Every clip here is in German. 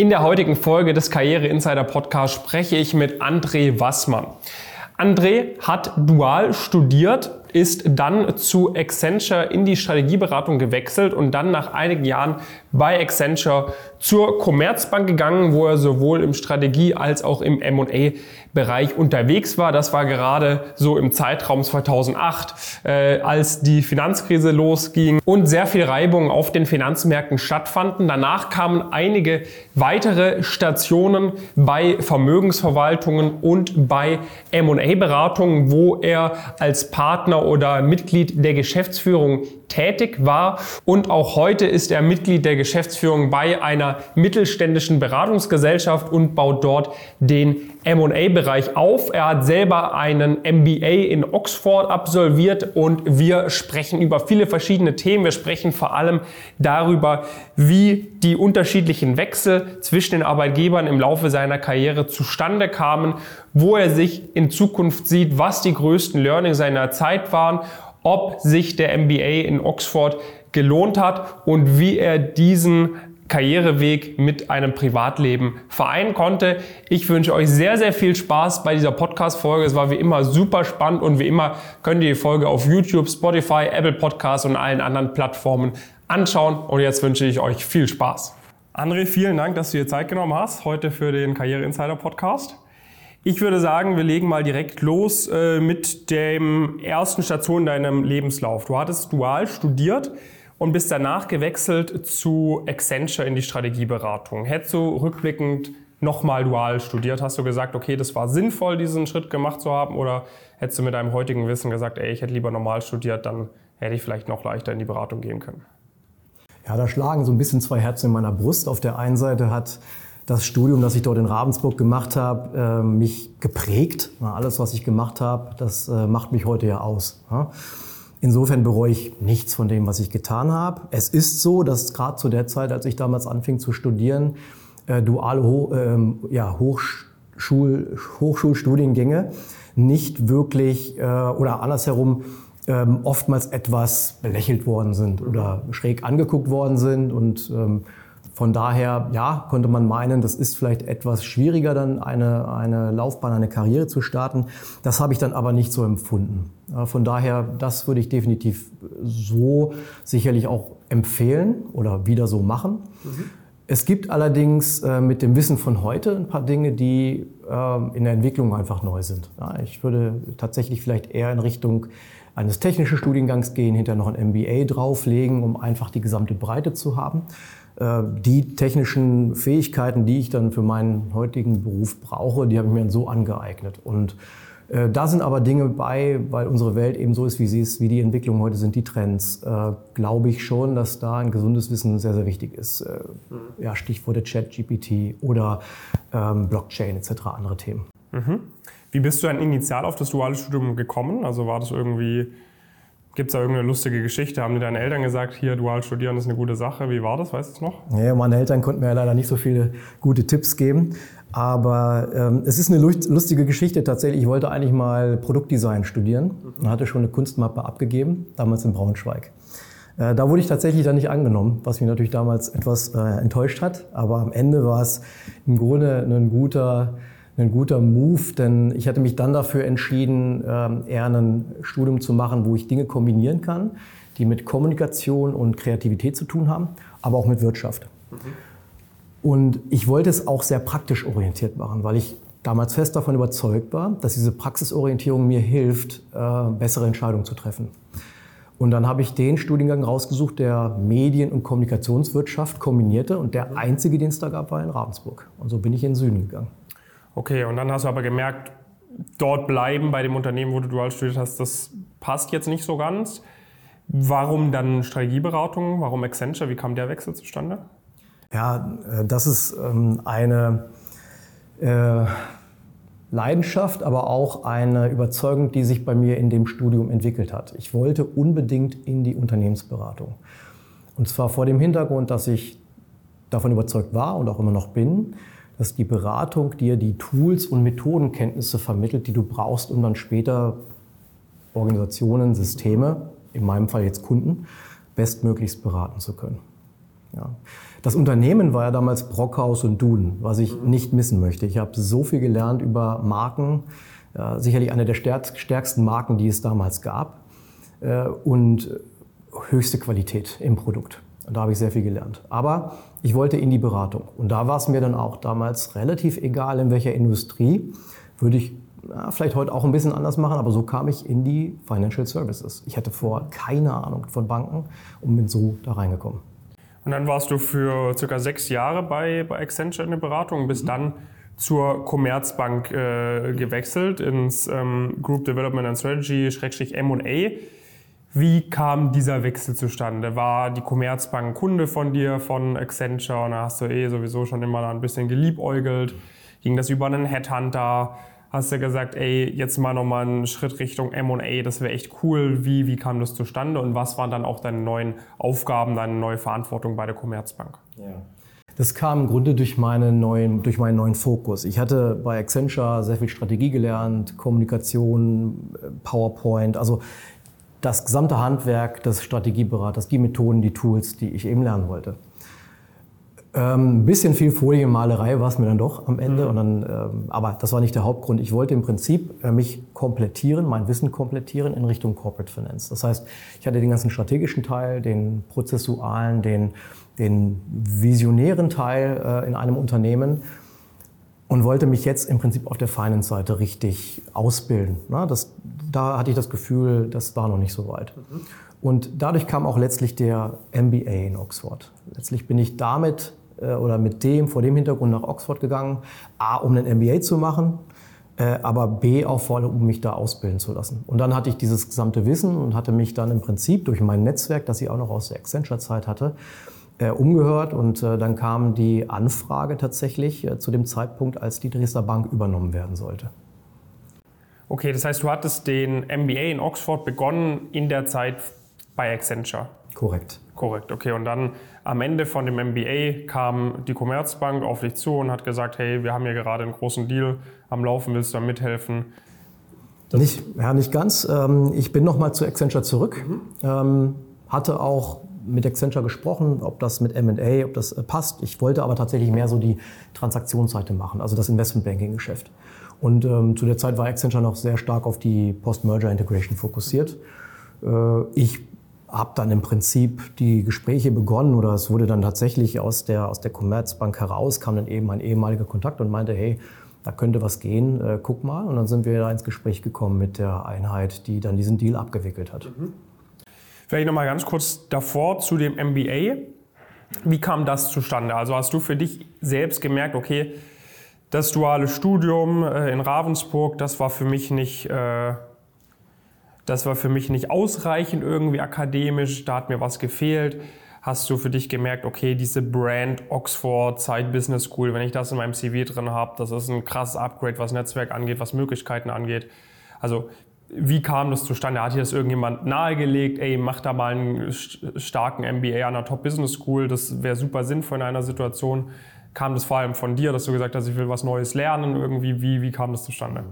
In der heutigen Folge des Karriere Insider Podcasts spreche ich mit André Wassmann. André hat dual studiert, ist dann zu Accenture in die Strategieberatung gewechselt und dann nach einigen Jahren bei Accenture zur Commerzbank gegangen, wo er sowohl im Strategie- als auch im M&A-Bereich unterwegs war. Das war gerade so im Zeitraum 2008, äh, als die Finanzkrise losging und sehr viel Reibung auf den Finanzmärkten stattfanden. Danach kamen einige weitere Stationen bei Vermögensverwaltungen und bei M&A-Beratungen, wo er als Partner oder Mitglied der Geschäftsführung tätig war und auch heute ist er Mitglied der Geschäftsführung bei einer mittelständischen Beratungsgesellschaft und baut dort den M&A-Bereich auf. Er hat selber einen MBA in Oxford absolviert und wir sprechen über viele verschiedene Themen. Wir sprechen vor allem darüber, wie die unterschiedlichen Wechsel zwischen den Arbeitgebern im Laufe seiner Karriere zustande kamen, wo er sich in Zukunft sieht, was die größten Learning seiner Zeit waren ob sich der MBA in Oxford gelohnt hat und wie er diesen Karriereweg mit einem Privatleben vereinen konnte. Ich wünsche euch sehr, sehr viel Spaß bei dieser Podcast-Folge. Es war wie immer super spannend und wie immer könnt ihr die Folge auf YouTube, Spotify, Apple Podcasts und allen anderen Plattformen anschauen. Und jetzt wünsche ich euch viel Spaß. André, vielen Dank, dass du dir Zeit genommen hast heute für den Karriere Insider Podcast. Ich würde sagen, wir legen mal direkt los äh, mit dem ersten Station in deinem Lebenslauf. Du hattest dual studiert und bist danach gewechselt zu Accenture in die Strategieberatung. Hättest du rückblickend nochmal dual studiert, hast du gesagt, okay, das war sinnvoll, diesen Schritt gemacht zu haben? Oder hättest du mit deinem heutigen Wissen gesagt, ey, ich hätte lieber normal studiert, dann hätte ich vielleicht noch leichter in die Beratung gehen können? Ja, da schlagen so ein bisschen zwei Herzen in meiner Brust. Auf der einen Seite hat das Studium, das ich dort in Ravensburg gemacht habe, äh, mich geprägt. Alles, was ich gemacht habe, das äh, macht mich heute ja aus. Insofern bereue ich nichts von dem, was ich getan habe. Es ist so, dass gerade zu der Zeit, als ich damals anfing zu studieren, äh, duale Ho ähm, ja, Hochschul Hochschulstudiengänge nicht wirklich oder andersherum ähm, oftmals etwas belächelt worden sind oder schräg angeguckt worden sind und ähm, von daher, ja, konnte man meinen, das ist vielleicht etwas schwieriger, dann eine, eine Laufbahn, eine Karriere zu starten. Das habe ich dann aber nicht so empfunden. Von daher, das würde ich definitiv so sicherlich auch empfehlen oder wieder so machen. Mhm. Es gibt allerdings äh, mit dem Wissen von heute ein paar Dinge, die äh, in der Entwicklung einfach neu sind. Ja, ich würde tatsächlich vielleicht eher in Richtung eines technischen Studiengangs gehen, hinter noch ein MBA drauflegen, um einfach die gesamte Breite zu haben. Äh, die technischen Fähigkeiten, die ich dann für meinen heutigen Beruf brauche, die habe ich mir so angeeignet. Und äh, da sind aber Dinge bei, weil unsere Welt eben so ist, wie sie ist, wie die Entwicklungen heute sind, die Trends, äh, glaube ich schon, dass da ein gesundes Wissen sehr, sehr wichtig ist. Äh, mhm. ja, Stichworte Chat, GPT oder ähm, Blockchain etc., andere Themen. Mhm. Wie bist du dann initial auf das duale Studium gekommen? Also war das irgendwie Gibt es da irgendeine lustige Geschichte? Haben dir deine Eltern gesagt, hier dual studieren ist eine gute Sache? Wie war das? Weißt du es noch? Ja, meine Eltern konnten mir leider nicht so viele gute Tipps geben. Aber ähm, es ist eine lustige Geschichte tatsächlich. Ich wollte eigentlich mal Produktdesign studieren und hatte schon eine Kunstmappe abgegeben, damals in Braunschweig. Äh, da wurde ich tatsächlich dann nicht angenommen, was mich natürlich damals etwas äh, enttäuscht hat. Aber am Ende war es im Grunde ein guter ein guter Move, denn ich hatte mich dann dafür entschieden, ähm, eher ein Studium zu machen, wo ich Dinge kombinieren kann, die mit Kommunikation und Kreativität zu tun haben, aber auch mit Wirtschaft. Mhm. Und ich wollte es auch sehr praktisch orientiert machen, weil ich damals fest davon überzeugt war, dass diese Praxisorientierung mir hilft, äh, bessere Entscheidungen zu treffen. Und dann habe ich den Studiengang rausgesucht, der Medien- und Kommunikationswirtschaft kombinierte. Und der einzige, den es da gab, war in Ravensburg. Und so bin ich in den Süden gegangen. Okay, und dann hast du aber gemerkt, dort bleiben bei dem Unternehmen, wo du dual studiert hast, das passt jetzt nicht so ganz. Warum dann Strategieberatung? Warum Accenture? Wie kam der Wechsel zustande? Ja, äh, das ist ähm, eine äh, Leidenschaft, aber auch eine Überzeugung, die sich bei mir in dem Studium entwickelt hat. Ich wollte unbedingt in die Unternehmensberatung. Und zwar vor dem Hintergrund, dass ich davon überzeugt war und auch immer noch bin, dass die Beratung dir die Tools und Methodenkenntnisse vermittelt, die du brauchst, um dann später Organisationen, Systeme, in meinem Fall jetzt Kunden, bestmöglichst beraten zu können. Ja. Das Unternehmen war ja damals Brockhaus und Duden, was ich mhm. nicht missen möchte. Ich habe so viel gelernt über Marken, äh, sicherlich eine der stärksten Marken, die es damals gab äh, und höchste Qualität im Produkt. Und da habe ich sehr viel gelernt. Aber ich wollte in die Beratung. Und da war es mir dann auch damals relativ egal, in welcher Industrie. Würde ich ja, vielleicht heute auch ein bisschen anders machen, aber so kam ich in die Financial Services. Ich hatte vorher keine Ahnung von Banken und bin so da reingekommen. Und dann warst du für circa sechs Jahre bei, bei Accenture in der Beratung und bist mhm. dann zur Commerzbank äh, gewechselt ins ähm, Group Development and Strategy, Schrägstrich M&A. Wie kam dieser Wechsel zustande? War die Commerzbank Kunde von dir, von Accenture? Und da hast du eh sowieso schon immer ein bisschen geliebäugelt. Ging das über einen Headhunter? Hast du gesagt, ey, jetzt mal nochmal einen Schritt Richtung M&A, das wäre echt cool. Wie, wie kam das zustande und was waren dann auch deine neuen Aufgaben, deine neue Verantwortung bei der Commerzbank? Ja. Das kam im Grunde durch, meine neuen, durch meinen neuen Fokus. Ich hatte bei Accenture sehr viel Strategie gelernt, Kommunikation, PowerPoint, also das gesamte Handwerk des Strategieberaters, die Methoden, die Tools, die ich eben lernen wollte. Ähm, ein bisschen viel Folienmalerei war es mir dann doch am Ende. Mhm. Und dann, ähm, aber das war nicht der Hauptgrund. Ich wollte im Prinzip äh, mich komplettieren, mein Wissen komplettieren in Richtung Corporate Finance. Das heißt, ich hatte den ganzen strategischen Teil, den prozessualen, den, den visionären Teil äh, in einem Unternehmen und wollte mich jetzt im Prinzip auf der Finance-Seite richtig ausbilden. Na, das, da hatte ich das Gefühl, das war noch nicht so weit. Und dadurch kam auch letztlich der MBA in Oxford. Letztlich bin ich damit äh, oder mit dem, vor dem Hintergrund nach Oxford gegangen, A, um einen MBA zu machen, äh, aber B, auch vor allem, um mich da ausbilden zu lassen. Und dann hatte ich dieses gesamte Wissen und hatte mich dann im Prinzip durch mein Netzwerk, das ich auch noch aus der Accenture-Zeit hatte, umgehört und äh, dann kam die Anfrage tatsächlich äh, zu dem Zeitpunkt, als die Dresdner Bank übernommen werden sollte. Okay, das heißt, du hattest den MBA in Oxford begonnen in der Zeit bei Accenture. Korrekt. Korrekt, okay. Und dann am Ende von dem MBA kam die Commerzbank auf dich zu und hat gesagt, hey, wir haben hier gerade einen großen Deal am Laufen, willst du da mithelfen? nicht, ja, nicht ganz. Ähm, ich bin nochmal zu Accenture zurück. Mhm. Ähm, hatte auch mit Accenture gesprochen, ob das mit M&A, ob das äh, passt. Ich wollte aber tatsächlich mehr so die Transaktionsseite machen, also das Investmentbanking-Geschäft. Und ähm, zu der Zeit war Accenture noch sehr stark auf die Post-Merger Integration fokussiert. Äh, ich habe dann im Prinzip die Gespräche begonnen oder es wurde dann tatsächlich aus der, aus der Commerzbank heraus, kam dann eben ein ehemaliger Kontakt und meinte, hey, da könnte was gehen, äh, guck mal. Und dann sind wir da ins Gespräch gekommen mit der Einheit, die dann diesen Deal abgewickelt hat. Mhm. Vielleicht nochmal ganz kurz davor zu dem MBA. Wie kam das zustande? Also hast du für dich selbst gemerkt, okay, das duale Studium äh, in Ravensburg, das war für mich nicht... Äh, das war für mich nicht ausreichend irgendwie akademisch, da hat mir was gefehlt. Hast du für dich gemerkt, okay, diese Brand Oxford Side Business School, wenn ich das in meinem CV drin habe, das ist ein krasses Upgrade, was Netzwerk angeht, was Möglichkeiten angeht. Also wie kam das zustande? Hat dir das irgendjemand nahegelegt? Ey, mach da mal einen starken MBA an einer Top Business School, das wäre super sinnvoll in einer Situation. Kam das vor allem von dir, dass du gesagt hast, ich will was Neues lernen? Irgendwie, wie, wie kam das zustande?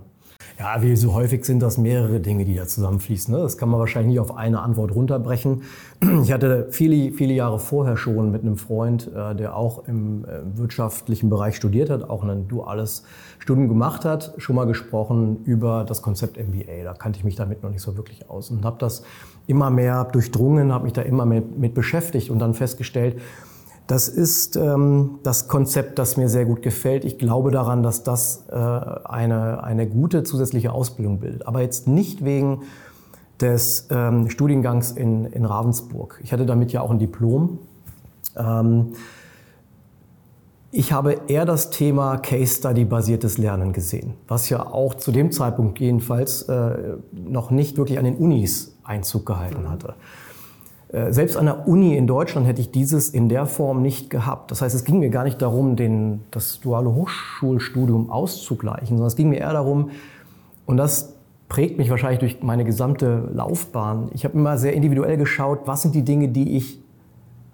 Ja, wie so häufig sind das mehrere Dinge, die da zusammenfließen. Ne? Das kann man wahrscheinlich nicht auf eine Antwort runterbrechen. Ich hatte viele, viele Jahre vorher schon mit einem Freund, äh, der auch im äh, wirtschaftlichen Bereich studiert hat, auch ein duales Studium gemacht hat, schon mal gesprochen über das Konzept MBA. Da kannte ich mich damit noch nicht so wirklich aus und habe das immer mehr durchdrungen, habe mich da immer mehr mit beschäftigt und dann festgestellt, das ist ähm, das Konzept, das mir sehr gut gefällt. Ich glaube daran, dass das äh, eine, eine gute zusätzliche Ausbildung bildet. Aber jetzt nicht wegen des ähm, Studiengangs in, in Ravensburg. Ich hatte damit ja auch ein Diplom. Ähm, ich habe eher das Thema Case Study basiertes Lernen gesehen, was ja auch zu dem Zeitpunkt jedenfalls äh, noch nicht wirklich an den Unis Einzug gehalten hatte. Äh, selbst an der Uni in Deutschland hätte ich dieses in der Form nicht gehabt. Das heißt, es ging mir gar nicht darum, den, das duale Hochschulstudium auszugleichen, sondern es ging mir eher darum, und das prägt mich wahrscheinlich durch meine gesamte Laufbahn. Ich habe immer sehr individuell geschaut, was sind die Dinge, die ich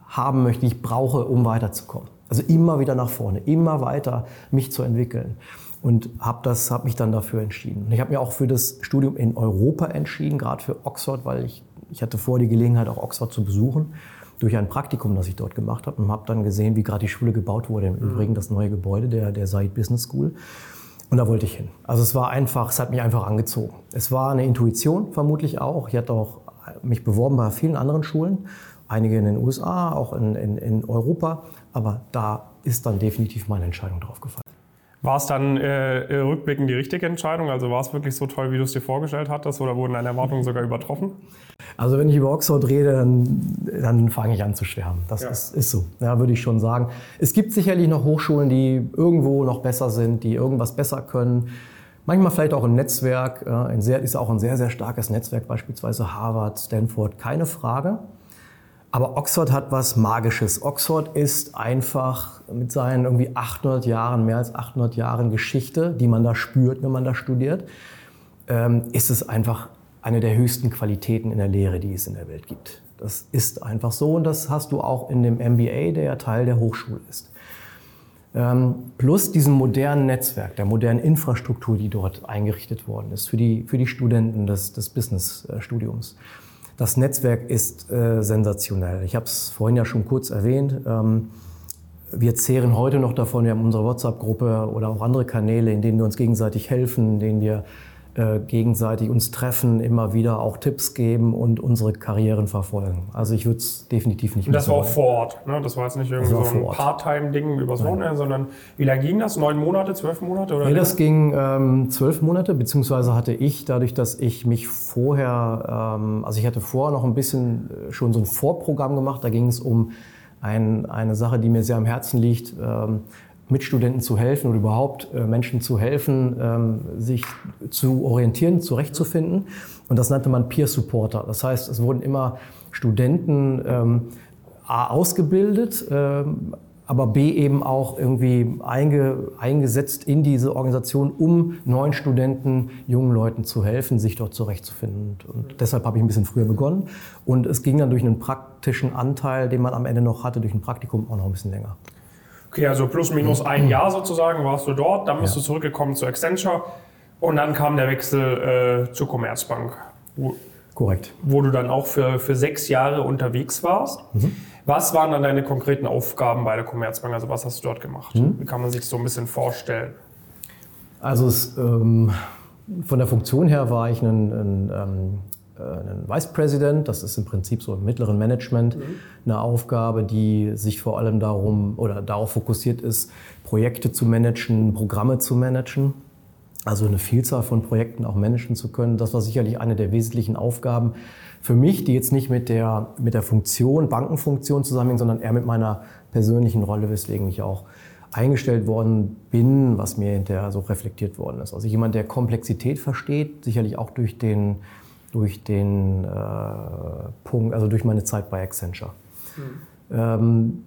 haben möchte, die ich brauche, um weiterzukommen. Also immer wieder nach vorne, immer weiter mich zu entwickeln. Und habe das, mich dann dafür entschieden. Und ich habe mir auch für das Studium in Europa entschieden, gerade für Oxford, weil ich ich hatte vor, die Gelegenheit, auch Oxford zu besuchen. durch ein Praktikum, das ich dort gemacht habe und habe dann gesehen, wie gerade die Schule gebaut wurde. Im Übrigen das neue Gebäude der, der Said Business School. Und da wollte ich hin. Also es war einfach, es hat mich einfach angezogen. Es war eine Intuition vermutlich auch. Ich hatte auch mich beworben bei vielen anderen Schulen, einige in den USA, auch in, in, in Europa. Aber da ist dann definitiv meine Entscheidung drauf gefallen. War es dann äh, rückblickend die richtige Entscheidung? Also war es wirklich so toll, wie du es dir vorgestellt hattest oder wurden deine Erwartungen sogar übertroffen? Also wenn ich über Oxford rede, dann, dann fange ich an zu schwärmen. Das ja. ist, ist, so, ja, würde ich schon sagen. Es gibt sicherlich noch Hochschulen, die irgendwo noch besser sind, die irgendwas besser können. Manchmal vielleicht auch ein Netzwerk, ein sehr, ist auch ein sehr, sehr starkes Netzwerk, beispielsweise Harvard, Stanford, keine Frage. Aber Oxford hat was Magisches. Oxford ist einfach mit seinen irgendwie 800 Jahren, mehr als 800 Jahren Geschichte, die man da spürt, wenn man da studiert, ähm, ist es einfach eine der höchsten Qualitäten in der Lehre, die es in der Welt gibt. Das ist einfach so und das hast du auch in dem MBA, der ja Teil der Hochschule ist. Ähm, plus diesem modernen Netzwerk, der modernen Infrastruktur, die dort eingerichtet worden ist für die, für die Studenten des, des Business-Studiums. Das Netzwerk ist äh, sensationell. Ich habe es vorhin ja schon kurz erwähnt. Ähm, wir zehren heute noch davon, wir haben unsere WhatsApp-Gruppe oder auch andere Kanäle, in denen wir uns gegenseitig helfen, in denen wir äh, gegenseitig uns treffen, immer wieder auch Tipps geben und unsere Karrieren verfolgen. Also ich würde es definitiv nicht mehr Das war auch vor Ort, ne? Das war jetzt nicht irgendwie so ein Part-Time-Ding übers Wochenende, sondern wie lange ging das? Neun Monate, zwölf Monate? Oder nee, das ging ähm, zwölf Monate, beziehungsweise hatte ich, dadurch, dass ich mich vorher, ähm, also ich hatte vorher noch ein bisschen äh, schon so ein Vorprogramm gemacht, da ging es um ein, eine Sache, die mir sehr am Herzen liegt. Ähm, Mitstudenten zu helfen oder überhaupt äh, Menschen zu helfen, ähm, sich zu orientieren, zurechtzufinden. Und das nannte man Peer Supporter. Das heißt, es wurden immer Studenten ähm, A ausgebildet, ähm, aber B eben auch irgendwie einge, eingesetzt in diese Organisation, um neuen Studenten, jungen Leuten zu helfen, sich dort zurechtzufinden. Und, und deshalb habe ich ein bisschen früher begonnen. Und es ging dann durch einen praktischen Anteil, den man am Ende noch hatte, durch ein Praktikum auch noch ein bisschen länger. Okay, also plus minus ein Jahr sozusagen warst du dort, dann bist ja. du zurückgekommen zu Accenture und dann kam der Wechsel äh, zur Commerzbank. Wo, Korrekt. Wo du dann auch für, für sechs Jahre unterwegs warst. Mhm. Was waren dann deine konkreten Aufgaben bei der Commerzbank? Also was hast du dort gemacht? Mhm. Wie kann man sich so ein bisschen vorstellen? Also es, ähm, von der Funktion her war ich ein, ein ähm, äh, einen Vice President, das ist im Prinzip so im mittleren Management mhm. eine Aufgabe, die sich vor allem darum oder darauf fokussiert ist, Projekte zu managen, Programme zu managen. Also eine Vielzahl von Projekten auch managen zu können. Das war sicherlich eine der wesentlichen Aufgaben für mich, die jetzt nicht mit der, mit der Funktion, Bankenfunktion zusammenhängt, sondern eher mit meiner persönlichen Rolle, weswegen ich auch eingestellt worden bin, was mir hinterher so reflektiert worden ist. Also jemand, der Komplexität versteht, sicherlich auch durch den durch den äh, Punkt, also durch meine Zeit bei Accenture. Mhm. Ähm,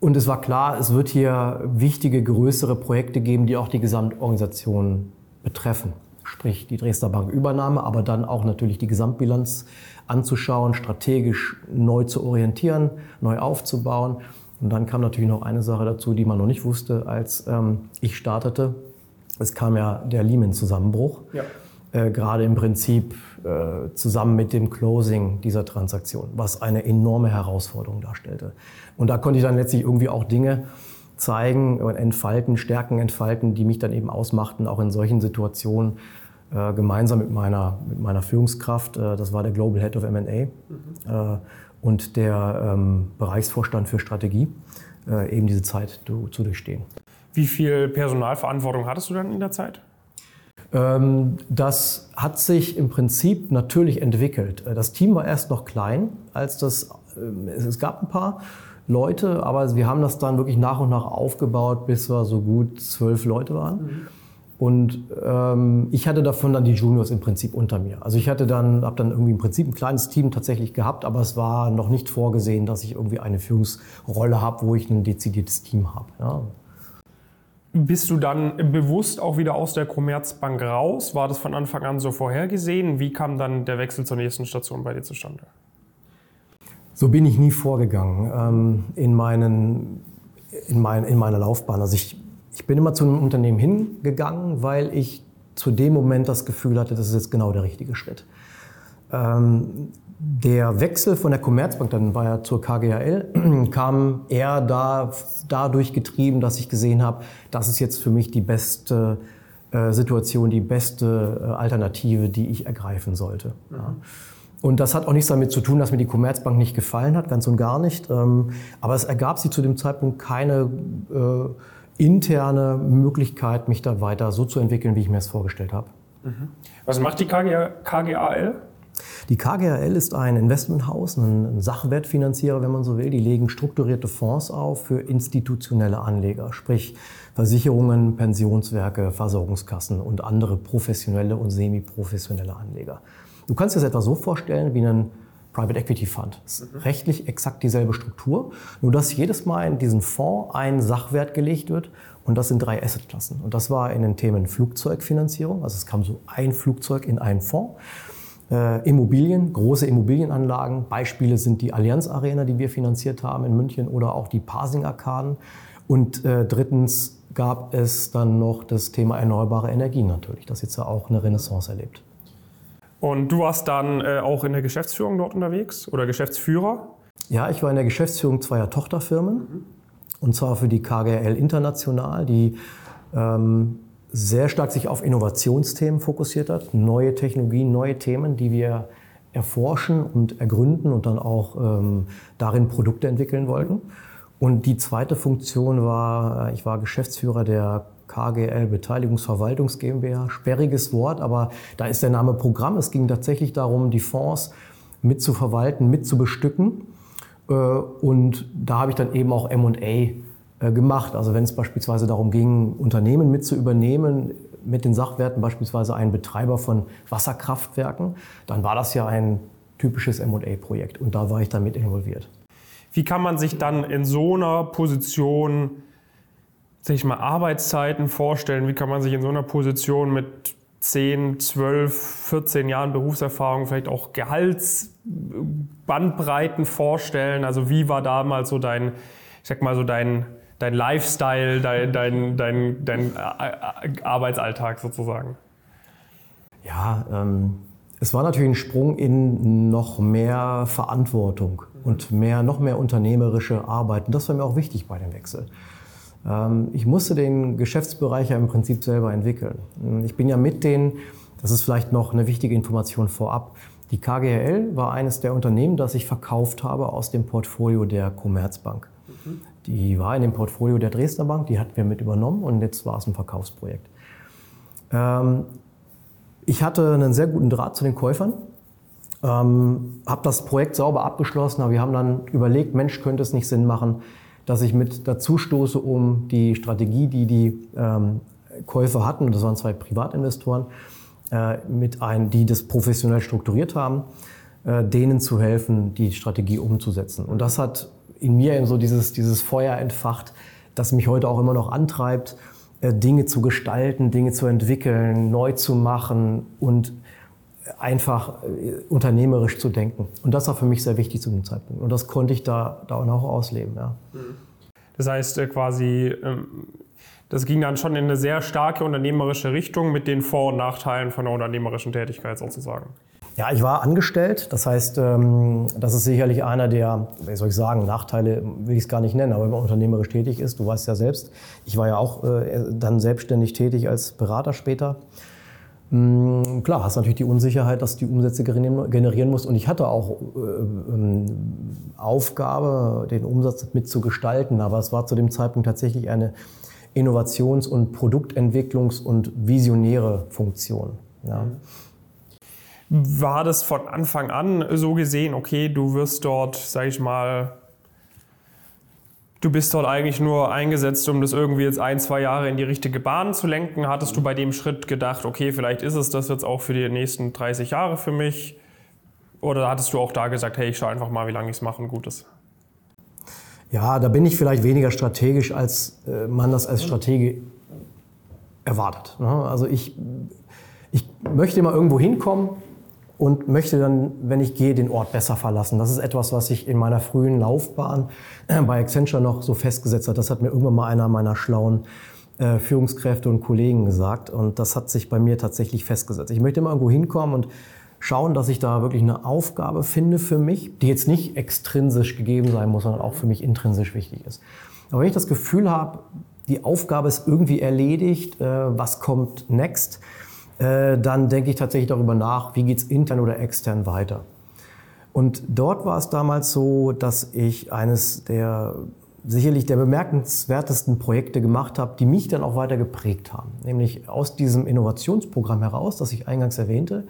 und es war klar, es wird hier wichtige, größere Projekte geben, die auch die Gesamtorganisation betreffen. Sprich die Dresdner Bank Übernahme, aber dann auch natürlich die Gesamtbilanz anzuschauen, strategisch neu zu orientieren, neu aufzubauen. Und dann kam natürlich noch eine Sache dazu, die man noch nicht wusste, als ähm, ich startete. Es kam ja der Lehman-Zusammenbruch. Ja. Äh, gerade im Prinzip äh, zusammen mit dem Closing dieser Transaktion, was eine enorme Herausforderung darstellte. Und da konnte ich dann letztlich irgendwie auch Dinge zeigen und entfalten, Stärken entfalten, die mich dann eben ausmachten, auch in solchen Situationen äh, gemeinsam mit meiner, mit meiner Führungskraft, äh, das war der Global Head of M&A mhm. Und der ähm, Bereichsvorstand für Strategie, eben diese Zeit zu durchstehen. Wie viel Personalverantwortung hattest du dann in der Zeit? Ähm, das hat sich im Prinzip natürlich entwickelt. Äh, das Team war erst noch klein, als das, ähm, es gab ein paar Leute, aber wir haben das dann wirklich nach und nach aufgebaut, bis wir so gut zwölf Leute waren. Mhm. Und ähm, ich hatte davon dann die Juniors im Prinzip unter mir. Also ich hatte dann, habe dann irgendwie im Prinzip ein kleines Team tatsächlich gehabt, aber es war noch nicht vorgesehen, dass ich irgendwie eine Führungsrolle habe, wo ich ein dezidiertes Team habe. Ja. Bist du dann bewusst auch wieder aus der Commerzbank raus? War das von Anfang an so vorhergesehen? Wie kam dann der Wechsel zur nächsten Station bei dir zustande? So bin ich nie vorgegangen ähm, in, meinen, in, mein, in meiner Laufbahn. Also ich, ich bin immer zu einem Unternehmen hingegangen, weil ich zu dem Moment das Gefühl hatte, das ist jetzt genau der richtige Schritt. Ähm, der Wechsel von der Commerzbank, dann war er zur KGHL, kam eher da, dadurch getrieben, dass ich gesehen habe, das ist jetzt für mich die beste äh, Situation, die beste äh, Alternative, die ich ergreifen sollte. Mhm. Ja. Und das hat auch nichts damit zu tun, dass mir die Commerzbank nicht gefallen hat, ganz und gar nicht. Ähm, aber es ergab sich zu dem Zeitpunkt keine äh, interne Möglichkeit, mich da weiter so zu entwickeln, wie ich mir es vorgestellt habe. Mhm. Was macht die KGAL? Die KGAL ist ein Investmenthaus, ein Sachwertfinanzierer, wenn man so will. Die legen strukturierte Fonds auf für institutionelle Anleger, sprich Versicherungen, Pensionswerke, Versorgungskassen und andere professionelle und semi-professionelle Anleger. Du kannst dir das etwa so vorstellen wie einen Private Equity Fund. Das ist rechtlich exakt dieselbe Struktur, nur dass jedes Mal in diesen Fonds ein Sachwert gelegt wird und das sind drei Assetklassen. Und das war in den Themen Flugzeugfinanzierung, also es kam so ein Flugzeug in einen Fonds. Äh, Immobilien, große Immobilienanlagen. Beispiele sind die Allianz Arena, die wir finanziert haben in München oder auch die Parsing Arkaden. Und äh, drittens gab es dann noch das Thema erneuerbare Energien natürlich, das jetzt ja auch eine Renaissance erlebt. Und du warst dann äh, auch in der Geschäftsführung dort unterwegs oder Geschäftsführer? Ja, ich war in der Geschäftsführung zweier Tochterfirmen. Mhm. Und zwar für die KGL International, die ähm, sehr stark sich auf Innovationsthemen fokussiert hat, neue Technologien, neue Themen, die wir erforschen und ergründen und dann auch ähm, darin Produkte entwickeln wollten. Und die zweite Funktion war, äh, ich war Geschäftsführer der KGL Beteiligungsverwaltungs GmbH. Sperriges Wort, aber da ist der Name Programm. Es ging tatsächlich darum, die Fonds mitzuverwalten, mitzubestücken. Äh, und da habe ich dann eben auch M&A gemacht. Also wenn es beispielsweise darum ging, Unternehmen mit zu übernehmen, mit den Sachwerten beispielsweise einen Betreiber von Wasserkraftwerken, dann war das ja ein typisches M&A-Projekt und da war ich dann mit involviert. Wie kann man sich dann in so einer Position, sag ich mal, Arbeitszeiten vorstellen? Wie kann man sich in so einer Position mit 10, 12, 14 Jahren Berufserfahrung vielleicht auch Gehaltsbandbreiten vorstellen? Also wie war damals so dein, ich sag mal so dein, dein Lifestyle, dein, dein, dein, dein Arbeitsalltag sozusagen? Ja, ähm, es war natürlich ein Sprung in noch mehr Verantwortung und mehr, noch mehr unternehmerische Arbeit. Und das war mir auch wichtig bei dem Wechsel. Ähm, ich musste den Geschäftsbereich ja im Prinzip selber entwickeln. Ich bin ja mit den, das ist vielleicht noch eine wichtige Information vorab, die KGL war eines der Unternehmen, das ich verkauft habe aus dem Portfolio der Commerzbank. Die war in dem Portfolio der Dresdner Bank, die hatten wir mit übernommen und jetzt war es ein Verkaufsprojekt. Ähm, ich hatte einen sehr guten Draht zu den Käufern, ähm, habe das Projekt sauber abgeschlossen, aber wir haben dann überlegt, Mensch, könnte es nicht Sinn machen, dass ich mit dazu stoße, um die Strategie, die die ähm, Käufer hatten, das waren zwei Privatinvestoren, äh, mit ein, die das professionell strukturiert haben, äh, denen zu helfen, die Strategie umzusetzen. Und das hat in mir so dieses, dieses Feuer entfacht, das mich heute auch immer noch antreibt, äh, Dinge zu gestalten, Dinge zu entwickeln, neu zu machen und einfach äh, unternehmerisch zu denken. Und das war für mich sehr wichtig zu dem Zeitpunkt. Und das konnte ich da, da auch ausleben. Ja. Das heißt äh, quasi, ähm, das ging dann schon in eine sehr starke unternehmerische Richtung mit den Vor- und Nachteilen von der unternehmerischen Tätigkeit sozusagen. Ja, ich war angestellt. Das heißt, ähm, das ist sicherlich einer der, wie soll ich sagen, Nachteile will ich es gar nicht nennen, aber wenn man unternehmerisch tätig ist, du weißt ja selbst, ich war ja auch äh, dann selbstständig tätig als Berater später. Mm, klar, hast natürlich die Unsicherheit, dass du die Umsätze generieren musst. Und ich hatte auch äh, ähm, Aufgabe, den Umsatz mitzugestalten. Aber es war zu dem Zeitpunkt tatsächlich eine Innovations- und Produktentwicklungs- und visionäre Funktion. Ja. War das von Anfang an so gesehen, okay, du wirst dort, sag ich mal, Du bist dort eigentlich nur eingesetzt, um das irgendwie jetzt ein, zwei Jahre in die richtige Bahn zu lenken. Hattest du bei dem Schritt gedacht, okay, vielleicht ist es das jetzt auch für die nächsten 30 Jahre für mich? Oder hattest du auch da gesagt, hey, ich schaue einfach mal, wie lange ich es mache und gut ist? Ja, da bin ich vielleicht weniger strategisch, als äh, man das als Stratege erwartet. Ne? Also ich, ich möchte mal irgendwo hinkommen, und möchte dann, wenn ich gehe, den Ort besser verlassen. Das ist etwas, was sich in meiner frühen Laufbahn äh, bei Accenture noch so festgesetzt hat. Das hat mir irgendwann mal einer meiner schlauen äh, Führungskräfte und Kollegen gesagt und das hat sich bei mir tatsächlich festgesetzt. Ich möchte immer irgendwo hinkommen und schauen, dass ich da wirklich eine Aufgabe finde für mich, die jetzt nicht extrinsisch gegeben sein muss, sondern auch für mich intrinsisch wichtig ist. Aber wenn ich das Gefühl habe, die Aufgabe ist irgendwie erledigt, äh, was kommt next, äh, dann denke ich tatsächlich darüber nach, wie geht es intern oder extern weiter. Und dort war es damals so, dass ich eines der sicherlich der bemerkenswertesten Projekte gemacht habe, die mich dann auch weiter geprägt haben. Nämlich aus diesem Innovationsprogramm heraus, das ich eingangs erwähnte,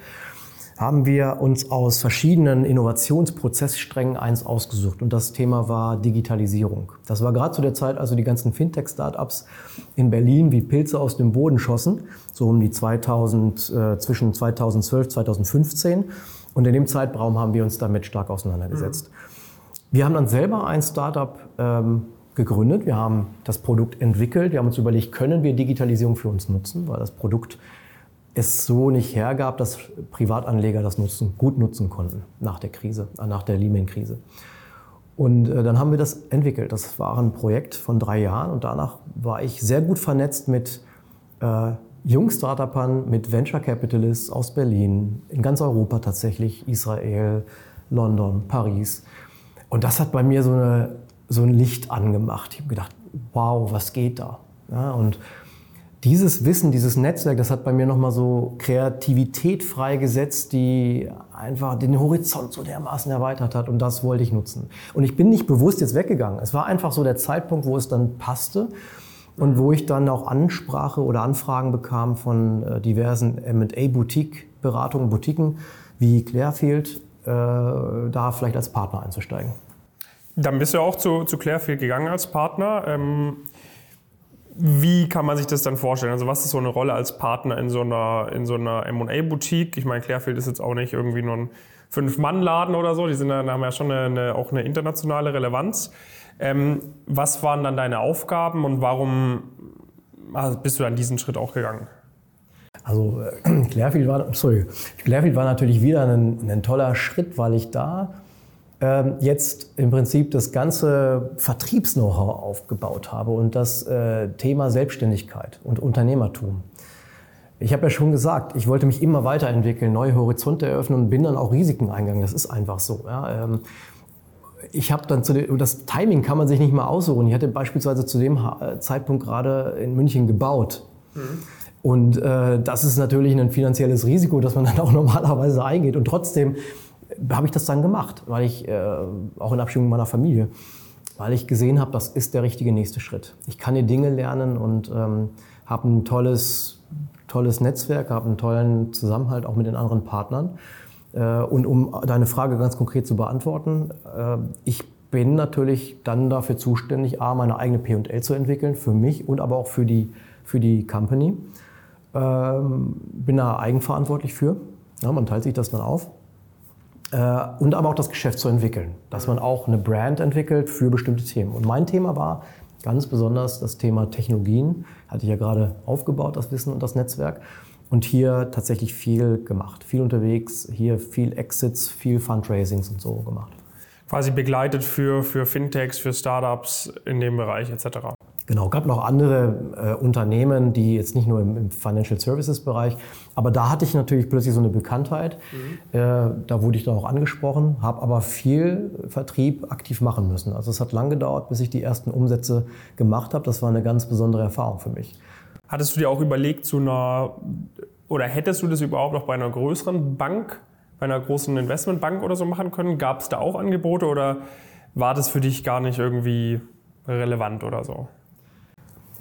haben wir uns aus verschiedenen Innovationsprozesssträngen eins ausgesucht. Und das Thema war Digitalisierung. Das war gerade zu der Zeit, also die ganzen Fintech-Startups in Berlin wie Pilze aus dem Boden schossen, so um die 2000, äh, zwischen 2012 2015. Und in dem Zeitraum haben wir uns damit stark auseinandergesetzt. Mhm. Wir haben dann selber ein Startup ähm, gegründet. Wir haben das Produkt entwickelt. Wir haben uns überlegt, können wir Digitalisierung für uns nutzen, weil das Produkt es so nicht hergab, dass Privatanleger das nutzen, gut nutzen konnten nach der Krise, äh, nach der Lehman-Krise. Und äh, dann haben wir das entwickelt. Das war ein Projekt von drei Jahren und danach war ich sehr gut vernetzt mit äh, Jung-Startupern, mit Venture Capitalists aus Berlin, in ganz Europa tatsächlich, Israel, London, Paris. Und das hat bei mir so, eine, so ein Licht angemacht. Ich habe gedacht, wow, was geht da? Ja, und dieses Wissen, dieses Netzwerk, das hat bei mir nochmal so Kreativität freigesetzt, die einfach den Horizont so dermaßen erweitert hat und das wollte ich nutzen. Und ich bin nicht bewusst jetzt weggegangen. Es war einfach so der Zeitpunkt, wo es dann passte und wo ich dann auch Ansprache oder Anfragen bekam von äh, diversen M&A-Boutique-Beratungen, Boutiquen wie Clearfield, äh, da vielleicht als Partner einzusteigen. Dann bist du auch zu, zu Clearfield gegangen als Partner. Ähm wie kann man sich das dann vorstellen? Also was ist so eine Rolle als Partner in so einer, in so einer M&A-Boutique? Ich meine, Clearfield ist jetzt auch nicht irgendwie nur ein Fünf-Mann-Laden oder so. Die sind, haben ja schon eine, auch eine internationale Relevanz. Ähm, was waren dann deine Aufgaben und warum also bist du dann diesen Schritt auch gegangen? Also äh, Clearfield war, sorry, Clearfield war natürlich wieder ein, ein toller Schritt, weil ich da jetzt im Prinzip das ganze Vertriebs-Know-how aufgebaut habe und das äh, Thema Selbstständigkeit und Unternehmertum. Ich habe ja schon gesagt, ich wollte mich immer weiterentwickeln, neue Horizonte eröffnen und bin dann auch Risiken eingegangen. Das ist einfach so. Ja. Ähm, ich habe dann zu dem, das Timing kann man sich nicht mal aussuchen. Ich hatte beispielsweise zu dem äh, Zeitpunkt gerade in München gebaut. Mhm. Und äh, das ist natürlich ein finanzielles Risiko, das man dann auch normalerweise eingeht. Und trotzdem habe ich das dann gemacht, weil ich, äh, auch in Abstimmung meiner Familie, weil ich gesehen habe, das ist der richtige nächste Schritt. Ich kann hier Dinge lernen und ähm, habe ein tolles, tolles Netzwerk, habe einen tollen Zusammenhalt auch mit den anderen Partnern. Äh, und um deine Frage ganz konkret zu beantworten, äh, ich bin natürlich dann dafür zuständig, A, meine eigene P&L zu entwickeln, für mich und aber auch für die, für die Company. Ähm, bin da eigenverantwortlich für. Ja, man teilt sich das dann auf. Äh, und aber auch das Geschäft zu entwickeln, dass man auch eine Brand entwickelt für bestimmte Themen. Und mein Thema war ganz besonders das Thema Technologien, hatte ich ja gerade aufgebaut, das Wissen und das Netzwerk. Und hier tatsächlich viel gemacht, viel unterwegs, hier viel Exits, viel Fundraisings und so gemacht. Quasi begleitet für, für Fintechs, für Startups in dem Bereich etc. Genau, gab noch andere äh, Unternehmen, die jetzt nicht nur im, im, Financial Services Bereich, aber da hatte ich natürlich plötzlich so eine Bekanntheit. Mhm. Äh, da wurde ich dann auch angesprochen, habe aber viel Vertrieb aktiv machen müssen. Also es hat lang gedauert, bis ich die ersten Umsätze gemacht habe. Das war eine ganz besondere Erfahrung für mich. Hattest du dir auch überlegt, zu einer oder hättest du das überhaupt noch bei einer größeren Bank, bei einer großen Investmentbank oder so machen können? Gab es da auch Angebote oder war das für dich gar nicht irgendwie relevant oder so?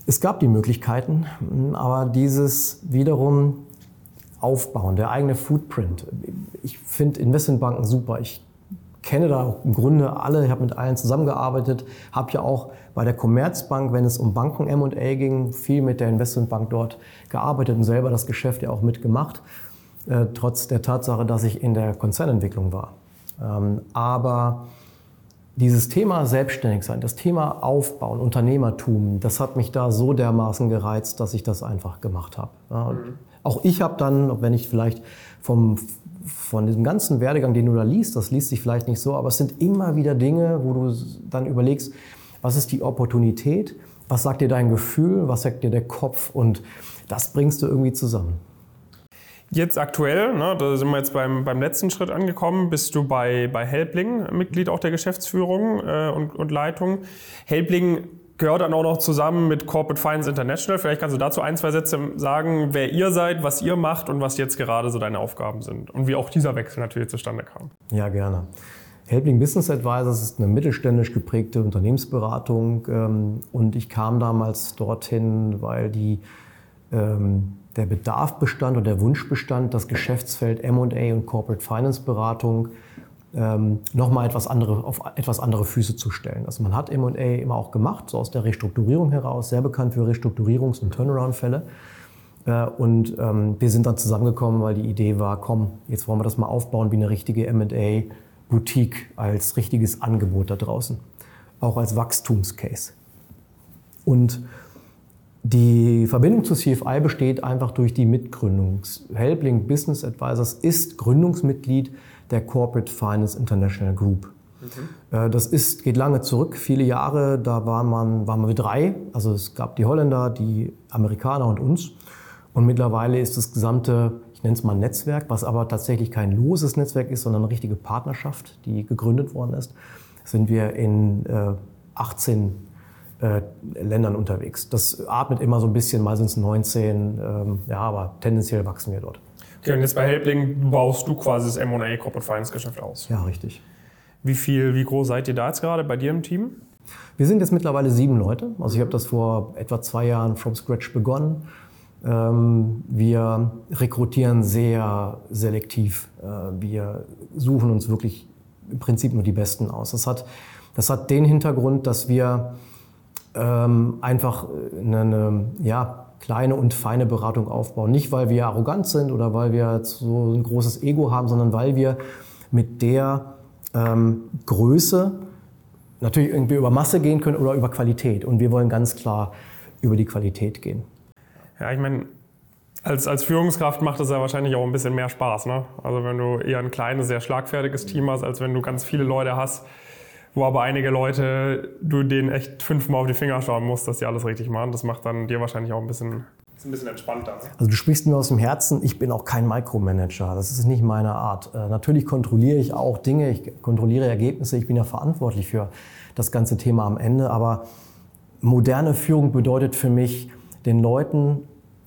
Es gab die Möglichkeiten, aber dieses wiederum Aufbauen, der eigene Footprint. Ich finde Investmentbanken super. Ich kenne da im Grunde alle, ich habe mit allen zusammengearbeitet, habe ja auch bei der Commerzbank, wenn es um Banken M&A ging, viel mit der Investmentbank dort gearbeitet und selber das Geschäft ja auch mitgemacht, äh, trotz der Tatsache, dass ich in der Konzernentwicklung war. Ähm, aber dieses Thema selbstständig sein, das Thema Aufbauen, Unternehmertum, das hat mich da so dermaßen gereizt, dass ich das einfach gemacht habe. Ja, mhm. Auch ich habe dann, wenn ich vielleicht vom, von diesem ganzen Werdegang, den du da liest, das liest sich vielleicht nicht so, aber es sind immer wieder Dinge, wo du dann überlegst, was ist die Opportunität, was sagt dir dein Gefühl, was sagt dir der Kopf und das bringst du irgendwie zusammen. Jetzt aktuell, ne, da sind wir jetzt beim, beim letzten Schritt angekommen, bist du bei, bei Helbling, Mitglied auch der Geschäftsführung äh, und, und Leitung. Helbling gehört dann auch noch zusammen mit Corporate Finance International. Vielleicht kannst du dazu ein, zwei Sätze sagen, wer ihr seid, was ihr macht und was jetzt gerade so deine Aufgaben sind und wie auch dieser Wechsel natürlich zustande kam. Ja, gerne. Helbling Business Advisors ist eine mittelständisch geprägte Unternehmensberatung ähm, und ich kam damals dorthin, weil die ähm, der Bedarf bestand und der Wunsch bestand, das Geschäftsfeld M&A und Corporate Finance Beratung ähm, nochmal etwas andere, auf etwas andere Füße zu stellen. Also man hat M&A immer auch gemacht, so aus der Restrukturierung heraus, sehr bekannt für Restrukturierungs- und Turnaround-Fälle. Äh, und ähm, wir sind dann zusammengekommen, weil die Idee war, komm, jetzt wollen wir das mal aufbauen wie eine richtige M&A-Boutique als richtiges Angebot da draußen, auch als Wachstumscase. Und die Verbindung zu CFI besteht einfach durch die Mitgründung. Helbling Business Advisors ist Gründungsmitglied der Corporate Finance International Group. Okay. Äh, das ist, geht lange zurück, viele Jahre. Da war man, waren wir drei. Also es gab die Holländer, die Amerikaner und uns. Und mittlerweile ist das gesamte, ich nenne es mal Netzwerk, was aber tatsächlich kein loses Netzwerk ist, sondern eine richtige Partnerschaft, die gegründet worden ist, sind wir in 18 äh, Ländern unterwegs. Das atmet immer so ein bisschen, mal sind es 19, ähm, ja, aber tendenziell wachsen wir dort. Okay, und jetzt bei Helbling baust du quasi das M&A Corporate Finance Geschäft aus. Ja, richtig. Wie viel, wie groß seid ihr da jetzt gerade bei dir im Team? Wir sind jetzt mittlerweile sieben Leute. Also ich habe das vor etwa zwei Jahren from scratch begonnen. Ähm, wir rekrutieren sehr selektiv. Äh, wir suchen uns wirklich im Prinzip nur die Besten aus. Das hat, das hat den Hintergrund, dass wir ähm, einfach eine, eine ja, kleine und feine Beratung aufbauen. Nicht, weil wir arrogant sind oder weil wir so ein großes Ego haben, sondern weil wir mit der ähm, Größe natürlich irgendwie über Masse gehen können oder über Qualität. Und wir wollen ganz klar über die Qualität gehen. Ja, ich meine, als, als Führungskraft macht es ja wahrscheinlich auch ein bisschen mehr Spaß. Ne? Also wenn du eher ein kleines, sehr schlagfertiges Team hast, als wenn du ganz viele Leute hast, wo aber einige Leute, du denen echt fünfmal auf die Finger schauen musst, dass die alles richtig machen. Das macht dann dir wahrscheinlich auch ein bisschen, ein bisschen entspannter. Ne? Also du sprichst mir aus dem Herzen, ich bin auch kein Micromanager. Das ist nicht meine Art. Äh, natürlich kontrolliere ich auch Dinge, ich kontrolliere Ergebnisse, ich bin ja verantwortlich für das ganze Thema am Ende. Aber moderne Führung bedeutet für mich, den Leuten,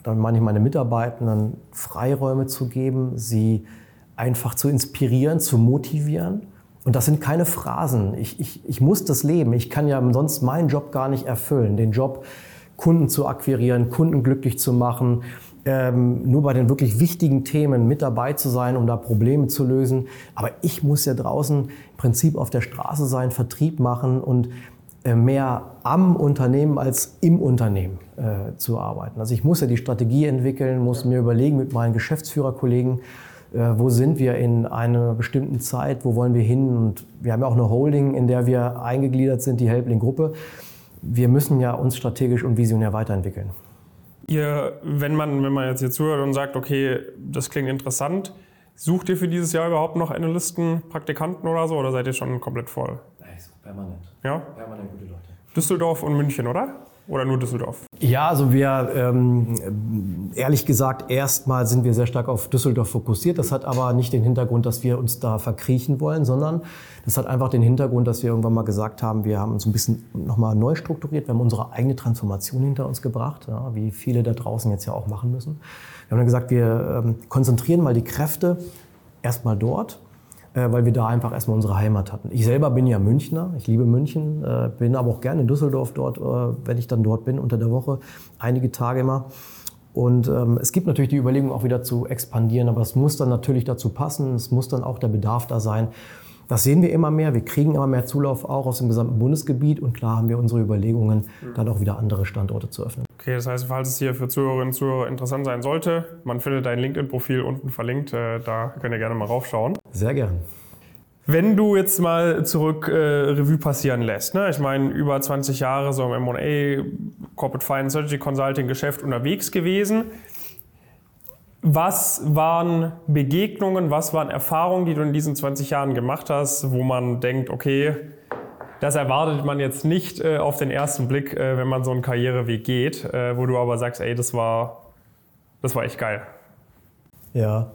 dann meine ich meine Mitarbeitenden, Freiräume zu geben, sie einfach zu inspirieren, zu motivieren und das sind keine Phrasen. Ich, ich, ich muss das leben. Ich kann ja sonst meinen Job gar nicht erfüllen. Den Job, Kunden zu akquirieren, Kunden glücklich zu machen, ähm, nur bei den wirklich wichtigen Themen mit dabei zu sein, um da Probleme zu lösen. Aber ich muss ja draußen im Prinzip auf der Straße sein, Vertrieb machen und äh, mehr am Unternehmen als im Unternehmen äh, zu arbeiten. Also ich muss ja die Strategie entwickeln, muss mir überlegen mit meinen Geschäftsführerkollegen, wo sind wir in einer bestimmten Zeit, wo wollen wir hin. Und wir haben ja auch eine Holding, in der wir eingegliedert sind, die Helpling-Gruppe. Wir müssen ja uns strategisch und visionär weiterentwickeln. Ihr, wenn man, wenn man jetzt hier zuhört und sagt, okay, das klingt interessant, sucht ihr für dieses Jahr überhaupt noch Analysten, Praktikanten oder so, oder seid ihr schon komplett voll? Nein, permanent. Ja? Permanent gute Leute. Düsseldorf und München, oder? Oder nur Düsseldorf? Ja, also wir, ähm, ehrlich gesagt, erstmal sind wir sehr stark auf Düsseldorf fokussiert. Das hat aber nicht den Hintergrund, dass wir uns da verkriechen wollen, sondern das hat einfach den Hintergrund, dass wir irgendwann mal gesagt haben, wir haben uns ein bisschen nochmal neu strukturiert. Wir haben unsere eigene Transformation hinter uns gebracht, ja, wie viele da draußen jetzt ja auch machen müssen. Wir haben dann gesagt, wir ähm, konzentrieren mal die Kräfte erstmal dort weil wir da einfach erstmal unsere Heimat hatten. Ich selber bin ja Münchner, ich liebe München, äh, bin aber auch gerne in Düsseldorf dort, äh, wenn ich dann dort bin, unter der Woche, einige Tage immer. Und ähm, es gibt natürlich die Überlegung, auch wieder zu expandieren, aber es muss dann natürlich dazu passen, es muss dann auch der Bedarf da sein. Das sehen wir immer mehr. Wir kriegen immer mehr Zulauf auch aus dem gesamten Bundesgebiet und klar haben wir unsere Überlegungen, mhm. dann auch wieder andere Standorte zu öffnen. Okay, das heißt, falls es hier für Zuhörerinnen und Zuhörer interessant sein sollte, man findet dein LinkedIn-Profil unten verlinkt. Äh, da könnt ihr gerne mal raufschauen. Sehr gern. Wenn du jetzt mal zurück äh, Revue passieren lässt, ne? ich meine, über 20 Jahre so im M&A, Corporate Finance, Strategy Consulting Geschäft unterwegs gewesen. Was waren Begegnungen, was waren Erfahrungen, die du in diesen 20 Jahren gemacht hast, wo man denkt, okay, das erwartet man jetzt nicht äh, auf den ersten Blick, äh, wenn man so einen Karriereweg geht, äh, wo du aber sagst, ey, das war, das war echt geil. Ja.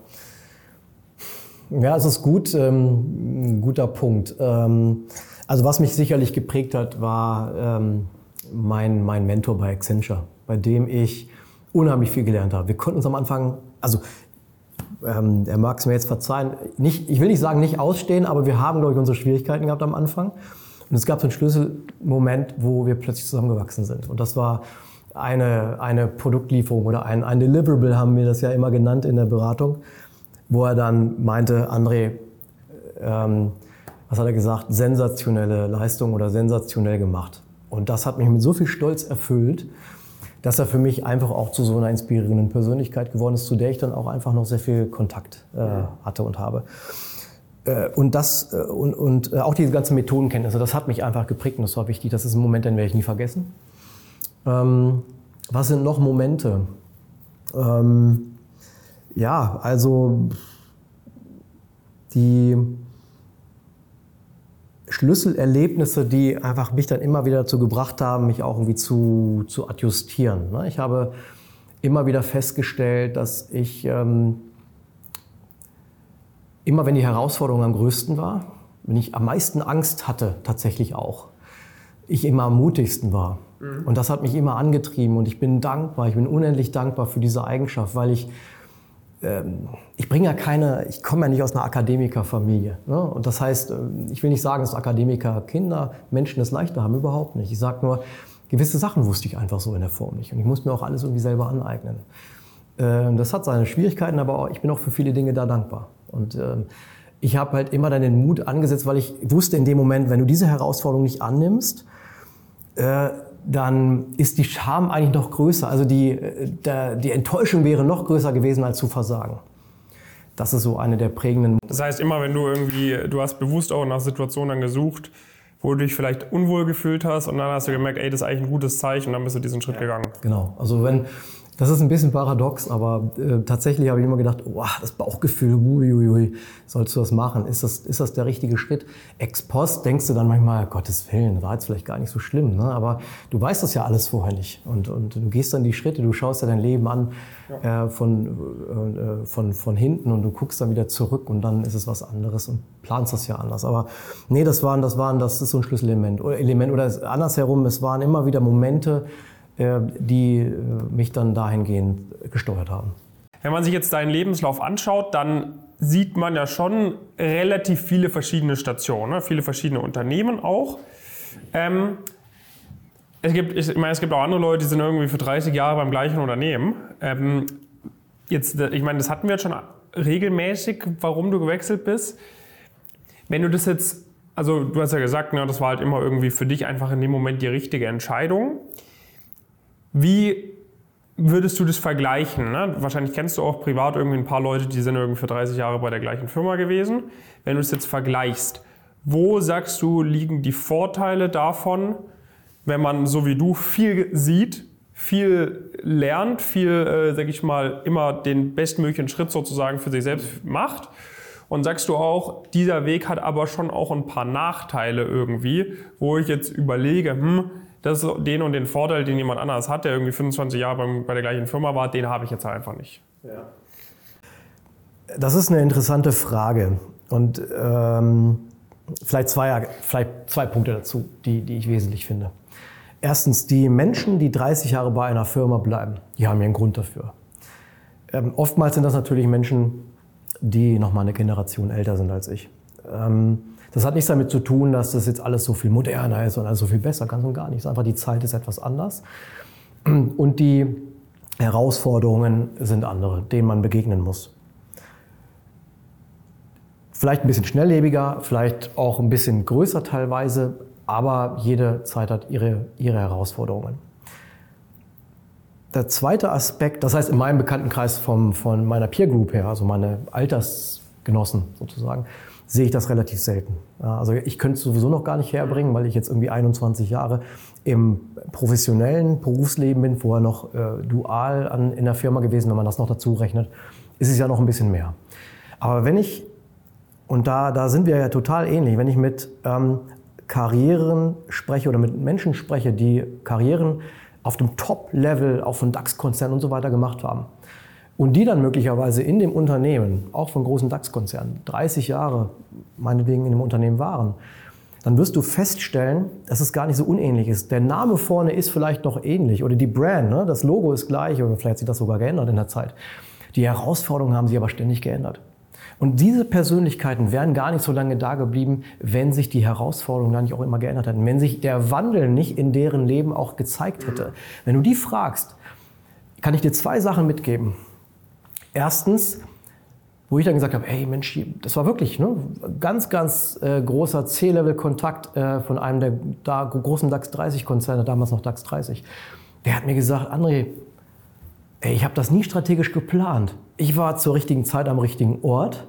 Ja, es ist gut, ähm, ein guter Punkt. Ähm, also was mich sicherlich geprägt hat, war ähm, mein, mein Mentor bei Accenture, bei dem ich unheimlich viel gelernt habe. Wir konnten uns am Anfang, also ähm, er mag es mir jetzt verzeihen, nicht, ich will nicht sagen nicht ausstehen, aber wir haben, glaube ich, unsere Schwierigkeiten gehabt am Anfang. Und es gab so einen Schlüsselmoment, wo wir plötzlich zusammengewachsen sind. Und das war eine, eine Produktlieferung oder ein, ein Deliverable, haben wir das ja immer genannt in der Beratung, wo er dann meinte, André, ähm, was hat er gesagt, sensationelle Leistung oder sensationell gemacht. Und das hat mich mit so viel Stolz erfüllt, dass er für mich einfach auch zu so einer inspirierenden Persönlichkeit geworden ist, zu der ich dann auch einfach noch sehr viel Kontakt äh, hatte und habe. Äh, und das äh, und, und äh, auch diese ganzen Methodenkenntnisse, das hat mich einfach geprägt und das war wichtig. Das ist ein Moment, den werde ich nie vergessen. Ähm, was sind noch Momente? Ähm, ja, also die Schlüsselerlebnisse, die einfach mich dann immer wieder dazu gebracht haben, mich auch irgendwie zu, zu adjustieren. Ne? Ich habe immer wieder festgestellt, dass ich ähm, immer, wenn die Herausforderung am größten war, wenn ich am meisten Angst hatte, tatsächlich auch, ich immer am mutigsten war. Mhm. Und das hat mich immer angetrieben und ich bin dankbar, ich bin unendlich dankbar für diese Eigenschaft, weil ich ich bringe ja keine, ich komme ja nicht aus einer Akademikerfamilie. Ne? Und das heißt, ähm, ich will nicht sagen, dass Akademiker Kinder, Menschen es leichter haben, überhaupt nicht. Ich sage nur, gewisse Sachen wusste ich einfach so in der Form nicht. Und ich muss mir auch alles irgendwie selber aneignen. Ähm, das hat seine Schwierigkeiten, aber ich bin auch für viele Dinge da dankbar. Und ich habe halt immer dann den Mut angesetzt, weil ich wusste in dem Moment, wenn du diese Herausforderung nicht annimmst, äh, dann ist die Scham eigentlich noch größer. Also die, äh, der, die Enttäuschung wäre noch größer gewesen als zu versagen. Das ist so eine der prägenden. Das heißt, immer wenn du irgendwie, du hast bewusst auch nach Situationen gesucht, wo du dich vielleicht unwohl gefühlt hast und dann hast du gemerkt, ey, das ist eigentlich ein gutes Zeichen und dann bist du diesen Schritt gegangen. Genau. Also wenn, das ist ein bisschen paradox, aber äh, tatsächlich habe ich immer gedacht, oh, das Bauchgefühl, uiuiui, sollst du das machen? Ist das, ist das der richtige Schritt? Ex post denkst du dann manchmal, Gottes Willen, war jetzt vielleicht gar nicht so schlimm, ne? aber du weißt das ja alles vorher nicht. Und, und du gehst dann die Schritte, du schaust ja dein Leben an ja. äh, von, äh, von, von hinten und du guckst dann wieder zurück und dann ist es was anderes und planst das ja anders. Aber nee, das waren, das waren, das ist so ein Schlüsselelement. Oder Element, oder andersherum, es waren immer wieder Momente, die äh, mich dann dahingehend gesteuert haben. Wenn man sich jetzt deinen Lebenslauf anschaut, dann sieht man ja schon relativ viele verschiedene Stationen, ne? viele verschiedene Unternehmen auch. Ähm, es, gibt, ich meine, es gibt auch andere Leute, die sind irgendwie für 30 Jahre beim gleichen Unternehmen. Ähm, jetzt, ich meine, das hatten wir jetzt schon regelmäßig, warum du gewechselt bist. Wenn du das jetzt, also du hast ja gesagt, ne, das war halt immer irgendwie für dich einfach in dem Moment die richtige Entscheidung. Wie würdest du das vergleichen? Ne? Wahrscheinlich kennst du auch privat irgendwie ein paar Leute, die sind irgendwie für 30 Jahre bei der gleichen Firma gewesen. Wenn du es jetzt vergleichst, wo sagst du, liegen die Vorteile davon, wenn man so wie du viel sieht, viel lernt, viel, äh, sag ich mal, immer den bestmöglichen Schritt sozusagen für sich selbst macht? Und sagst du auch, dieser Weg hat aber schon auch ein paar Nachteile irgendwie, wo ich jetzt überlege, hm, das den und den Vorteil, den jemand anders hat, der irgendwie 25 Jahre beim, bei der gleichen Firma war, den habe ich jetzt einfach nicht. Ja. Das ist eine interessante Frage. Und ähm, vielleicht, zwei, vielleicht zwei Punkte dazu, die, die ich wesentlich finde. Erstens, die Menschen, die 30 Jahre bei einer Firma bleiben, die haben ja einen Grund dafür. Ähm, oftmals sind das natürlich Menschen, die noch mal eine Generation älter sind als ich. Ähm, das hat nichts damit zu tun, dass das jetzt alles so viel moderner ist und alles so viel besser, ganz und gar nichts. Einfach die Zeit ist etwas anders. Und die Herausforderungen sind andere, denen man begegnen muss. Vielleicht ein bisschen schnelllebiger, vielleicht auch ein bisschen größer teilweise, aber jede Zeit hat ihre, ihre Herausforderungen. Der zweite Aspekt, das heißt in meinem Bekanntenkreis vom, von meiner Peer Group her, also meine Altersgenossen sozusagen, sehe ich das relativ selten. Also ich könnte es sowieso noch gar nicht herbringen, weil ich jetzt irgendwie 21 Jahre im professionellen Berufsleben bin, vorher noch äh, dual an, in der Firma gewesen, wenn man das noch dazu rechnet, ist es ja noch ein bisschen mehr. Aber wenn ich, und da, da sind wir ja total ähnlich, wenn ich mit ähm, Karrieren spreche oder mit Menschen spreche, die Karrieren auf dem Top-Level, auf einem DAX-Konzern und so weiter gemacht haben, und die dann möglicherweise in dem Unternehmen, auch von großen DAX-Konzernen, 30 Jahre meinetwegen in dem Unternehmen waren, dann wirst du feststellen, dass es gar nicht so unähnlich ist. Der Name vorne ist vielleicht noch ähnlich oder die Brand, ne? das Logo ist gleich oder vielleicht hat sich das sogar geändert in der Zeit. Die Herausforderungen haben sich aber ständig geändert. Und diese Persönlichkeiten wären gar nicht so lange da geblieben, wenn sich die Herausforderungen dann nicht auch immer geändert hätten, wenn sich der Wandel nicht in deren Leben auch gezeigt hätte. Wenn du die fragst, kann ich dir zwei Sachen mitgeben. Erstens, wo ich dann gesagt habe, hey Mensch, das war wirklich ne, ganz, ganz äh, großer C-Level-Kontakt äh, von einem der da, großen DAX 30-Konzerne, damals noch DAX 30. Der hat mir gesagt, André, ey, ich habe das nie strategisch geplant. Ich war zur richtigen Zeit am richtigen Ort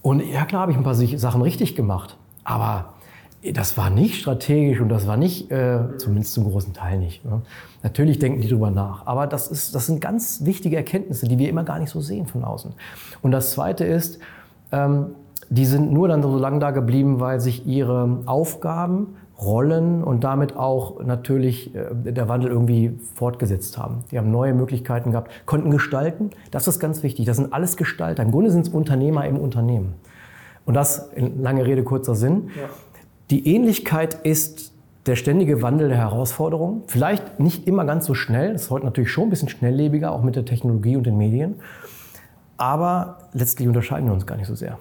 und ja klar habe ich ein paar Sachen richtig gemacht, aber das war nicht strategisch und das war nicht, äh, zumindest zum großen Teil nicht. Ne? Natürlich denken die drüber nach, aber das, ist, das sind ganz wichtige Erkenntnisse, die wir immer gar nicht so sehen von außen. Und das Zweite ist, ähm, die sind nur dann so lange da geblieben, weil sich ihre Aufgaben, Rollen und damit auch natürlich äh, der Wandel irgendwie fortgesetzt haben. Die haben neue Möglichkeiten gehabt, konnten gestalten. Das ist ganz wichtig. Das sind alles Gestalter. Im Grunde sind es Unternehmer im Unternehmen. Und das in lange Rede, kurzer Sinn. Ja. Die Ähnlichkeit ist der ständige Wandel der Herausforderungen. Vielleicht nicht immer ganz so schnell. Das ist heute natürlich schon ein bisschen schnelllebiger, auch mit der Technologie und den Medien. Aber letztlich unterscheiden wir uns gar nicht so sehr.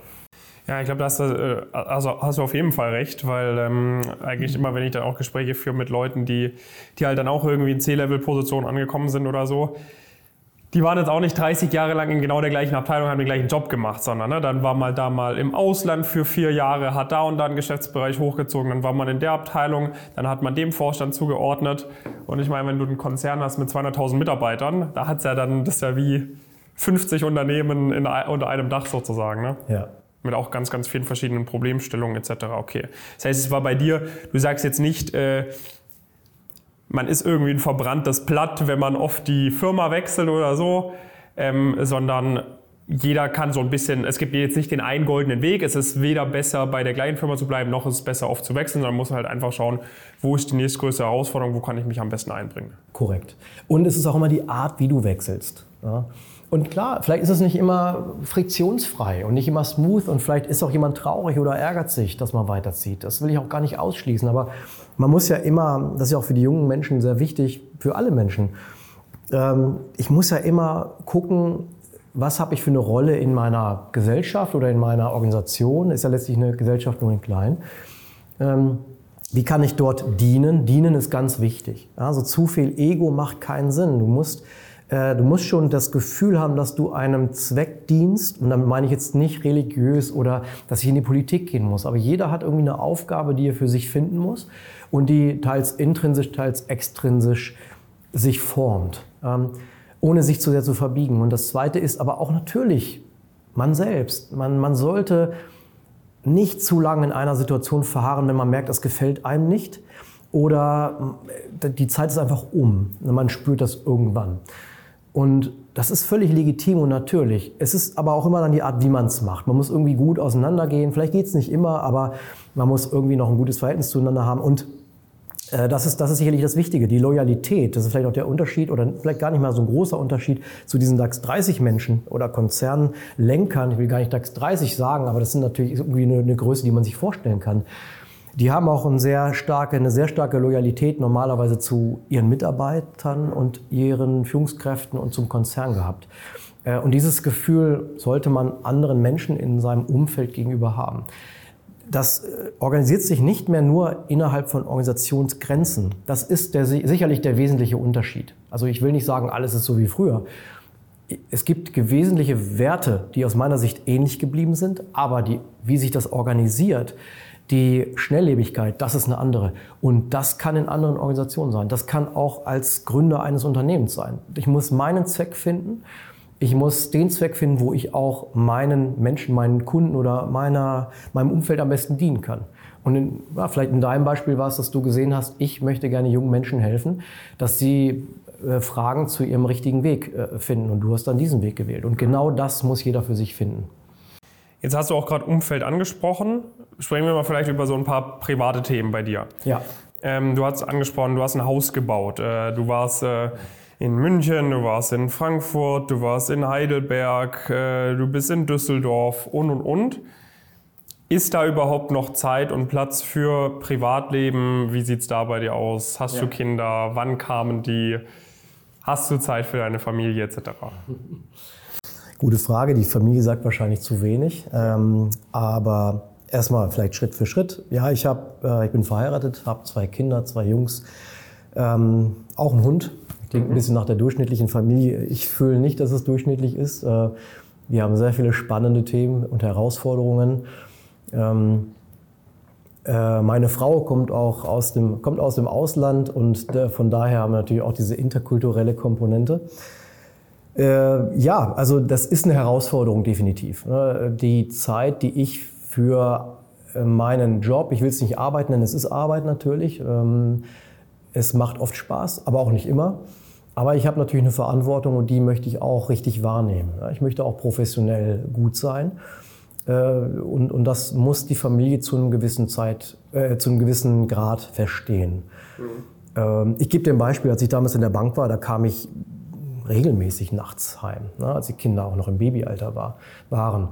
Ja, ich glaube, da hast, äh, also hast du auf jeden Fall recht, weil ähm, eigentlich immer, wenn ich dann auch Gespräche führe mit Leuten, die, die halt dann auch irgendwie in C-Level-Positionen angekommen sind oder so, die waren jetzt auch nicht 30 Jahre lang in genau der gleichen Abteilung, haben den gleichen Job gemacht, sondern ne, dann war man da mal im Ausland für vier Jahre, hat da und da einen Geschäftsbereich hochgezogen, dann war man in der Abteilung, dann hat man dem Vorstand zugeordnet. Und ich meine, wenn du einen Konzern hast mit 200.000 Mitarbeitern, da hat es ja dann, das ist ja wie 50 Unternehmen in, unter einem Dach sozusagen. Ne? Ja. Mit auch ganz, ganz vielen verschiedenen Problemstellungen etc. Okay. Das heißt, es war bei dir, du sagst jetzt nicht, äh, man ist irgendwie ein verbranntes Blatt, wenn man oft die Firma wechselt oder so, ähm, sondern jeder kann so ein bisschen, es gibt jetzt nicht den einen goldenen Weg, es ist weder besser bei der gleichen Firma zu bleiben, noch ist es besser oft zu wechseln, sondern man muss halt einfach schauen, wo ist die nächstgrößte Herausforderung, wo kann ich mich am besten einbringen. Korrekt. Und es ist auch immer die Art, wie du wechselst. Ja? Und klar, vielleicht ist es nicht immer friktionsfrei und nicht immer smooth und vielleicht ist auch jemand traurig oder ärgert sich, dass man weiterzieht. Das will ich auch gar nicht ausschließen, aber man muss ja immer, das ist ja auch für die jungen Menschen sehr wichtig, für alle Menschen, ähm, ich muss ja immer gucken, was habe ich für eine Rolle in meiner Gesellschaft oder in meiner Organisation, ist ja letztlich eine Gesellschaft nur in klein. Ähm, wie kann ich dort dienen? Dienen ist ganz wichtig. Also zu viel Ego macht keinen Sinn. Du musst du musst schon das Gefühl haben, dass du einem Zweck dienst. Und damit meine ich jetzt nicht religiös oder, dass ich in die Politik gehen muss. Aber jeder hat irgendwie eine Aufgabe, die er für sich finden muss und die teils intrinsisch, teils extrinsisch sich formt, ähm, ohne sich zu sehr zu verbiegen. Und das Zweite ist aber auch natürlich man selbst. Man, man sollte nicht zu lange in einer Situation verharren, wenn man merkt, es gefällt einem nicht. Oder äh, die Zeit ist einfach um. Man spürt das irgendwann. Und das ist völlig legitim und natürlich. Es ist aber auch immer dann die Art, wie man es macht. Man muss irgendwie gut auseinandergehen. Vielleicht geht es nicht immer, aber man muss irgendwie noch ein gutes Verhältnis zueinander haben. Und äh, das, ist, das ist sicherlich das Wichtige, die Loyalität. Das ist vielleicht auch der Unterschied oder vielleicht gar nicht mal so ein großer Unterschied zu diesen DAX 30 Menschen oder Konzernlenkern. Ich will gar nicht DAX 30 sagen, aber das sind natürlich irgendwie eine, eine Größe, die man sich vorstellen kann. Die haben auch eine sehr starke, eine sehr starke Loyalität normalerweise zu ihren Mitarbeitern und ihren Führungskräften und zum Konzern gehabt. Äh, und dieses Gefühl sollte man anderen Menschen in seinem Umfeld gegenüber haben. Das äh, organisiert sich nicht mehr nur innerhalb von Organisationsgrenzen. Das ist der, sicherlich der wesentliche Unterschied. Also ich will nicht sagen, alles ist so wie früher. Es gibt wesentliche Werte, die aus meiner Sicht ähnlich geblieben sind, aber die, wie sich das organisiert, die Schnelllebigkeit, das ist eine andere. Und das kann in anderen Organisationen sein. Das kann auch als Gründer eines Unternehmens sein. Ich muss meinen Zweck finden. Ich muss den Zweck finden, wo ich auch meinen Menschen, meinen Kunden oder meiner, meinem Umfeld am besten dienen kann. Und in, ja, vielleicht in deinem Beispiel war es, dass du gesehen hast, ich möchte gerne jungen Menschen helfen, dass sie äh, Fragen zu ihrem richtigen Weg äh, finden. Und du hast dann diesen Weg gewählt. Und genau das muss jeder für sich finden. Jetzt hast du auch gerade Umfeld angesprochen. Sprechen wir mal vielleicht über so ein paar private Themen bei dir. Ja. Ähm, du hast angesprochen, du hast ein Haus gebaut. Äh, du warst äh, in München, du warst in Frankfurt, du warst in Heidelberg, äh, du bist in Düsseldorf und und und. Ist da überhaupt noch Zeit und Platz für Privatleben? Wie sieht es da bei dir aus? Hast ja. du Kinder? Wann kamen die? Hast du Zeit für deine Familie etc.? Gute Frage. Die Familie sagt wahrscheinlich zu wenig. Ähm, aber erstmal vielleicht Schritt für Schritt. Ja, ich, hab, äh, ich bin verheiratet, habe zwei Kinder, zwei Jungs, ähm, auch einen Hund. Klingt ein mhm. bisschen nach der durchschnittlichen Familie. Ich fühle nicht, dass es durchschnittlich ist. Äh, wir haben sehr viele spannende Themen und Herausforderungen. Ähm, äh, meine Frau kommt auch aus dem, kommt aus dem Ausland und äh, von daher haben wir natürlich auch diese interkulturelle Komponente. Äh, ja, also das ist eine Herausforderung definitiv. Ne? Die Zeit, die ich für äh, meinen Job, ich will es nicht arbeiten nennen, es ist Arbeit natürlich. Ähm, es macht oft Spaß, aber auch nicht immer. Aber ich habe natürlich eine Verantwortung und die möchte ich auch richtig wahrnehmen. Ich möchte auch professionell gut sein. Äh, und, und das muss die Familie zu einem gewissen Zeit, äh, zu einem gewissen Grad verstehen. Mhm. Ähm, ich gebe dir ein Beispiel, als ich damals in der Bank war, da kam ich regelmäßig nachts heim, ne, als die Kinder auch noch im Babyalter war, waren.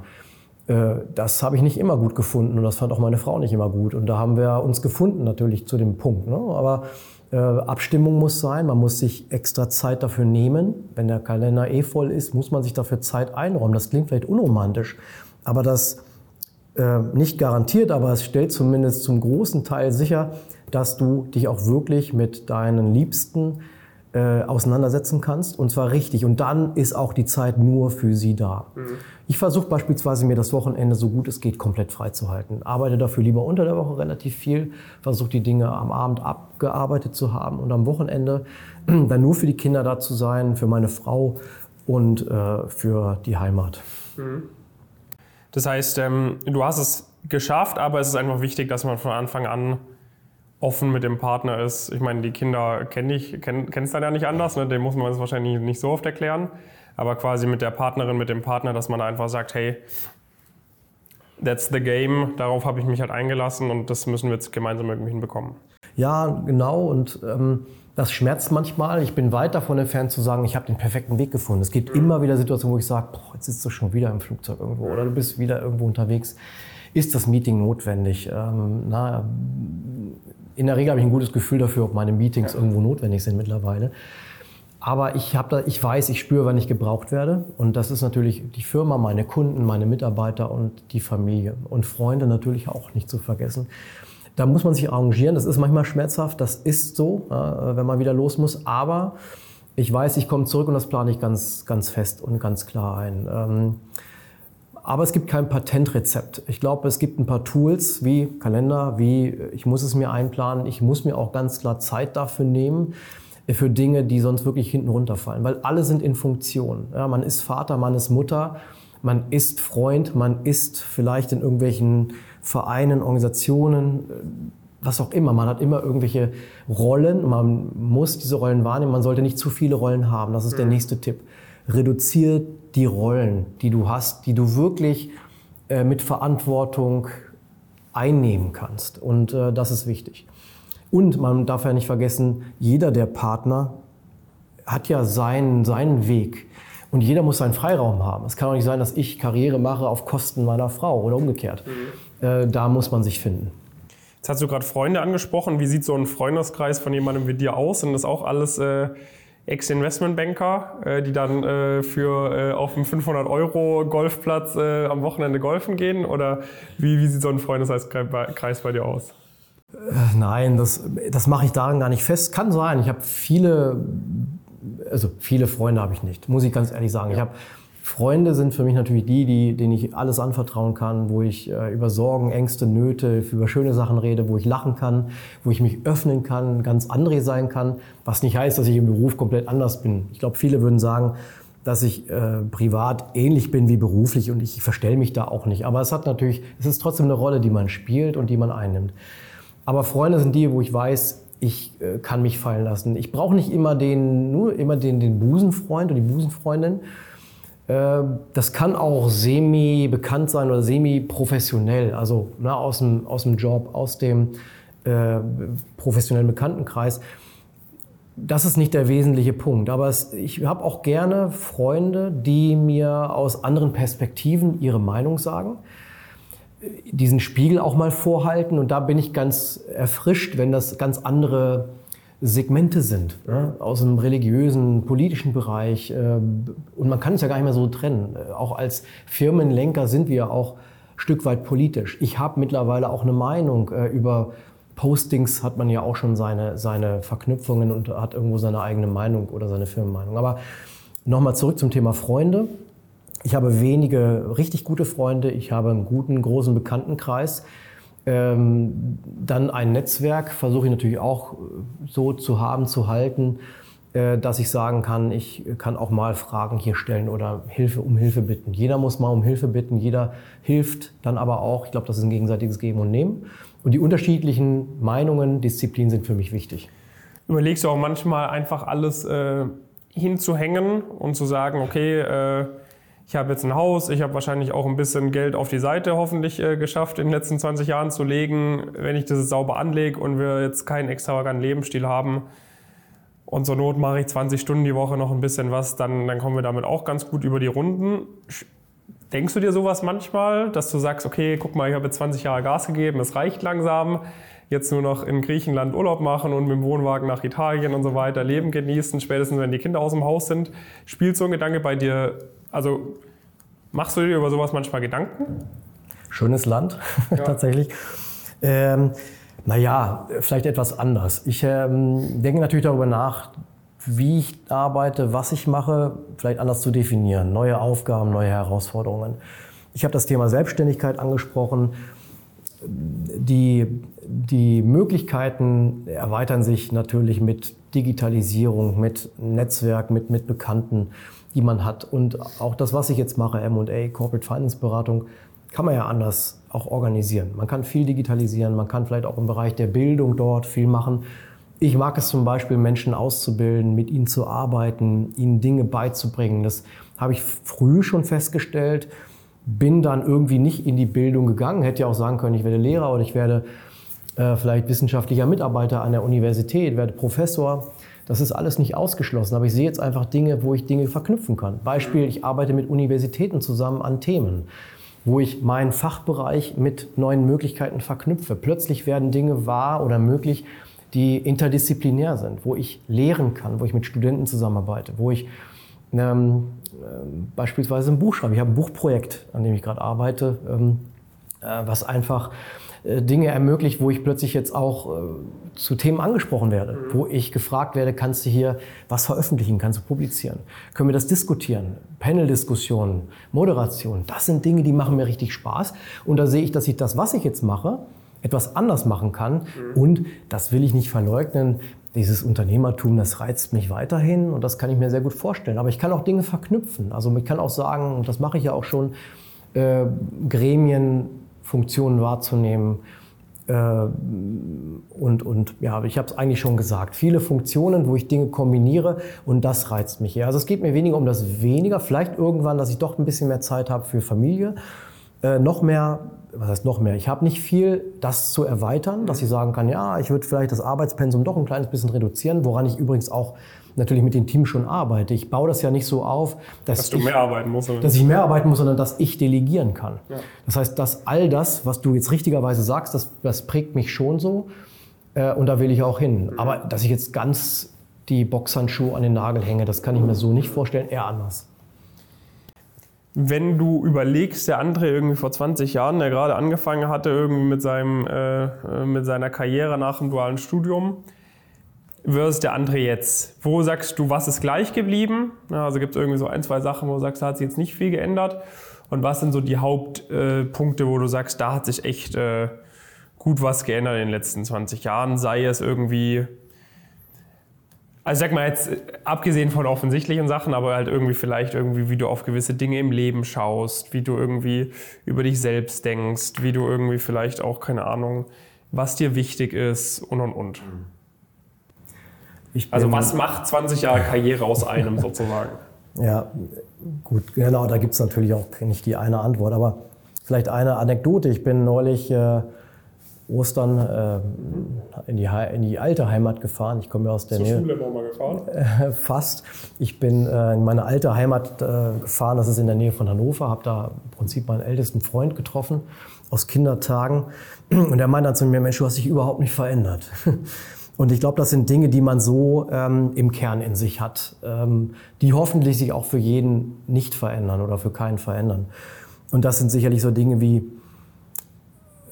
Äh, das habe ich nicht immer gut gefunden und das fand auch meine Frau nicht immer gut. Und da haben wir uns gefunden natürlich zu dem Punkt. Ne? Aber äh, Abstimmung muss sein, man muss sich extra Zeit dafür nehmen. Wenn der Kalender eh voll ist, muss man sich dafür Zeit einräumen. Das klingt vielleicht unromantisch, aber das äh, nicht garantiert, aber es stellt zumindest zum großen Teil sicher, dass du dich auch wirklich mit deinen Liebsten äh, auseinandersetzen kannst und zwar richtig. Und dann ist auch die Zeit nur für sie da. Mhm. Ich versuche beispielsweise mir das Wochenende so gut es geht komplett freizuhalten. Arbeite dafür lieber unter der Woche relativ viel, versuche die Dinge am Abend abgearbeitet zu haben und am Wochenende dann nur für die Kinder da zu sein, für meine Frau und äh, für die Heimat. Mhm. Das heißt, ähm, du hast es geschafft, aber es ist einfach wichtig, dass man von Anfang an offen mit dem Partner ist. Ich meine, die Kinder kenne ich, kenn, kennst dann ja nicht anders, ne? dem muss man es wahrscheinlich nicht so oft erklären. Aber quasi mit der Partnerin, mit dem Partner, dass man einfach sagt, hey, that's the game, darauf habe ich mich halt eingelassen und das müssen wir jetzt gemeinsam irgendwie hinbekommen. Ja, genau. Und ähm, das schmerzt manchmal. Ich bin weit davon entfernt zu sagen, ich habe den perfekten Weg gefunden. Es gibt immer wieder Situationen, wo ich sage, boah, jetzt sitzt du schon wieder im Flugzeug irgendwo oder du bist wieder irgendwo unterwegs. Ist das Meeting notwendig? Ähm, na, in der Regel habe ich ein gutes Gefühl dafür, ob meine Meetings ja. irgendwo notwendig sind mittlerweile. Aber ich, da, ich weiß, ich spüre, wann ich gebraucht werde. Und das ist natürlich die Firma, meine Kunden, meine Mitarbeiter und die Familie. Und Freunde natürlich auch nicht zu vergessen. Da muss man sich arrangieren. Das ist manchmal schmerzhaft. Das ist so, wenn man wieder los muss. Aber ich weiß, ich komme zurück und das plane ich ganz, ganz fest und ganz klar ein. Aber es gibt kein Patentrezept. Ich glaube, es gibt ein paar Tools wie Kalender, wie ich muss es mir einplanen. Ich muss mir auch ganz klar Zeit dafür nehmen für Dinge, die sonst wirklich hinten runterfallen. Weil alle sind in Funktion. Ja, man ist Vater, man ist Mutter, man ist Freund, man ist vielleicht in irgendwelchen Vereinen, Organisationen, äh, was auch immer. Man hat immer irgendwelche Rollen. Man muss diese Rollen wahrnehmen. Man sollte nicht zu viele Rollen haben. Das ist mhm. der nächste Tipp. Reduziere die Rollen, die du hast, die du wirklich äh, mit Verantwortung einnehmen kannst. Und äh, das ist wichtig. Und man darf ja nicht vergessen, jeder der Partner hat ja seinen, seinen Weg. Und jeder muss seinen Freiraum haben. Es kann auch nicht sein, dass ich Karriere mache auf Kosten meiner Frau oder umgekehrt. Mhm. Äh, da muss man sich finden. Jetzt hast du gerade Freunde angesprochen. Wie sieht so ein Freundeskreis von jemandem wie dir aus? Sind das auch alles äh, Ex-Investmentbanker, äh, die dann äh, für äh, auf dem 500 Euro Golfplatz äh, am Wochenende golfen gehen? Oder wie, wie sieht so ein Freundeskreis bei dir aus? Nein, das, das mache ich daran gar nicht fest. Kann sein. Ich habe viele, also viele Freunde habe ich nicht, muss ich ganz ehrlich sagen. Ja. Ich habe Freunde sind für mich natürlich die, die, denen ich alles anvertrauen kann, wo ich äh, über Sorgen, Ängste, Nöte, über schöne Sachen rede, wo ich lachen kann, wo ich mich öffnen kann, ganz André sein kann, was nicht heißt, dass ich im Beruf komplett anders bin. Ich glaube, viele würden sagen, dass ich äh, privat ähnlich bin wie beruflich und ich verstelle mich da auch nicht. Aber es hat natürlich, es ist trotzdem eine Rolle, die man spielt und die man einnimmt. Aber Freunde sind die, wo ich weiß, ich äh, kann mich fallen lassen. Ich brauche nicht immer den, nur immer den, den Busenfreund oder die Busenfreundin. Äh, das kann auch semi-bekannt sein oder semi-professionell, also ne, aus, dem, aus dem Job, aus dem äh, professionellen Bekanntenkreis. das ist nicht der wesentliche Punkt. Aber es, ich habe auch gerne Freunde, die mir aus anderen Perspektiven ihre Meinung sagen, diesen Spiegel auch mal vorhalten. Und da bin ich ganz erfrischt, wenn das ganz andere Segmente sind, ja, aus dem religiösen, politischen Bereich. Äh, und man kann es ja gar nicht mehr so trennen. Auch als Firmenlenker sind wir auch ein Stück weit politisch. Ich habe mittlerweile auch eine Meinung äh, über Postings hat man ja auch schon seine, seine Verknüpfungen und hat irgendwo seine eigene Meinung oder seine Firmenmeinung. Aber nochmal zurück zum Thema Freunde. Ich habe wenige richtig gute Freunde. Ich habe einen guten, großen Bekanntenkreis. Ähm, dann ein Netzwerk versuche ich natürlich auch so zu haben, zu halten, äh, dass ich sagen kann, ich kann auch mal Fragen hier stellen oder Hilfe um Hilfe bitten. Jeder muss mal um Hilfe bitten, jeder hilft dann aber auch. Ich glaube, das ist ein gegenseitiges Geben und Nehmen. Und die unterschiedlichen Meinungen, Disziplinen sind für mich wichtig. Überlegst du auch manchmal einfach alles äh, hinzuhängen und zu sagen, okay, äh, ich habe jetzt ein Haus, ich habe wahrscheinlich auch ein bisschen Geld auf die Seite hoffentlich äh, geschafft, in den letzten 20 Jahren zu legen. Wenn ich das sauber anlege und wir jetzt keinen extravaganten Lebensstil haben und zur Not mache ich 20 Stunden die Woche noch ein bisschen was, dann, dann kommen wir damit auch ganz gut über die Runden. Denkst du dir sowas manchmal, dass du sagst, okay, guck mal, ich habe jetzt 20 Jahre Gas gegeben, es reicht langsam, jetzt nur noch in Griechenland Urlaub machen und mit dem Wohnwagen nach Italien und so weiter Leben genießen, spätestens wenn die Kinder aus dem Haus sind. Spielt so ein Gedanke bei dir, also machst du dir über sowas manchmal Gedanken? Schönes Land, ja. tatsächlich. Ähm, naja, vielleicht etwas anders. Ich ähm, denke natürlich darüber nach, wie ich arbeite, was ich mache, vielleicht anders zu definieren. Neue Aufgaben, neue Herausforderungen. Ich habe das Thema Selbstständigkeit angesprochen. Die, die Möglichkeiten erweitern sich natürlich mit Digitalisierung, mit Netzwerk, mit, mit Bekannten, die man hat. Und auch das, was ich jetzt mache, M&A, Corporate Finance Beratung, kann man ja anders auch organisieren. Man kann viel digitalisieren, man kann vielleicht auch im Bereich der Bildung dort viel machen. Ich mag es zum Beispiel, Menschen auszubilden, mit ihnen zu arbeiten, ihnen Dinge beizubringen. Das habe ich früh schon festgestellt. Bin dann irgendwie nicht in die Bildung gegangen. Hätte ja auch sagen können, ich werde Lehrer oder ich werde äh, vielleicht wissenschaftlicher Mitarbeiter an der Universität, werde Professor. Das ist alles nicht ausgeschlossen. Aber ich sehe jetzt einfach Dinge, wo ich Dinge verknüpfen kann. Beispiel, ich arbeite mit Universitäten zusammen an Themen wo ich meinen Fachbereich mit neuen Möglichkeiten verknüpfe. Plötzlich werden Dinge wahr oder möglich, die interdisziplinär sind, wo ich lehren kann, wo ich mit Studenten zusammenarbeite, wo ich ähm, äh, beispielsweise ein Buch schreibe. Ich habe ein Buchprojekt, an dem ich gerade arbeite, ähm, äh, was einfach Dinge ermöglicht, wo ich plötzlich jetzt auch äh, zu Themen angesprochen werde, mhm. wo ich gefragt werde, kannst du hier was veröffentlichen, kannst du publizieren? Können wir das diskutieren? Panel-Diskussionen, Moderation, das sind Dinge, die machen mir richtig Spaß. Und da sehe ich, dass ich das, was ich jetzt mache, etwas anders machen kann. Mhm. Und das will ich nicht verleugnen. Dieses Unternehmertum, das reizt mich weiterhin und das kann ich mir sehr gut vorstellen. Aber ich kann auch Dinge verknüpfen. Also ich kann auch sagen, und das mache ich ja auch schon, äh, Gremienfunktionen wahrzunehmen. Äh, und, und ja, ich habe es eigentlich schon gesagt, viele Funktionen, wo ich Dinge kombiniere und das reizt mich eher. Also es geht mir weniger um das weniger, vielleicht irgendwann, dass ich doch ein bisschen mehr Zeit habe für Familie, äh, noch mehr was heißt noch mehr? Ich habe nicht viel, das zu erweitern, dass ich sagen kann, ja, ich würde vielleicht das Arbeitspensum doch ein kleines bisschen reduzieren, woran ich übrigens auch natürlich mit dem Team schon arbeite. Ich baue das ja nicht so auf, dass, dass du ich, mehr arbeiten musst. Dass ich mehr arbeiten muss, sondern dass ich delegieren kann. Ja. Das heißt, dass all das, was du jetzt richtigerweise sagst, das, das prägt mich schon so äh, und da will ich auch hin. Mhm. Aber dass ich jetzt ganz die Boxhandschuhe an den Nagel hänge, das kann ich mir so nicht vorstellen, eher anders wenn du überlegst, der andere irgendwie vor 20 Jahren, der gerade angefangen hatte, irgendwie mit, seinem, äh, äh, mit seiner Karriere nach dem dualen Studium, versus der andere jetzt. Wo sagst du, was ist gleich geblieben? Also gibt es irgendwie so ein, zwei Sachen, wo du sagst, da hat sich jetzt nicht viel geändert. Und was sind so die Hauptpunkte, äh, wo du sagst, da hat sich echt äh, gut was geändert in den letzten 20 Jahren? Sei es irgendwie also sag mal jetzt, abgesehen von offensichtlichen Sachen, aber halt irgendwie vielleicht irgendwie, wie du auf gewisse Dinge im Leben schaust, wie du irgendwie über dich selbst denkst, wie du irgendwie vielleicht auch, keine Ahnung, was dir wichtig ist und und und. Also was macht 20 Jahre Karriere aus einem sozusagen? Ja, gut, genau, da gibt es natürlich auch nicht die eine Antwort, aber vielleicht eine Anekdote. Ich bin neulich äh, Ostern äh, in, die, in die alte Heimat gefahren. Ich komme ja aus der Zur Nähe. Schule mal gefahren? Äh, fast. Ich bin äh, in meine alte Heimat äh, gefahren, das ist in der Nähe von Hannover, habe da im Prinzip meinen ältesten Freund getroffen aus Kindertagen. Und er meinte dann zu mir, Mensch, du hast dich überhaupt nicht verändert. Und ich glaube, das sind Dinge, die man so ähm, im Kern in sich hat, ähm, die hoffentlich sich auch für jeden nicht verändern oder für keinen verändern. Und das sind sicherlich so Dinge wie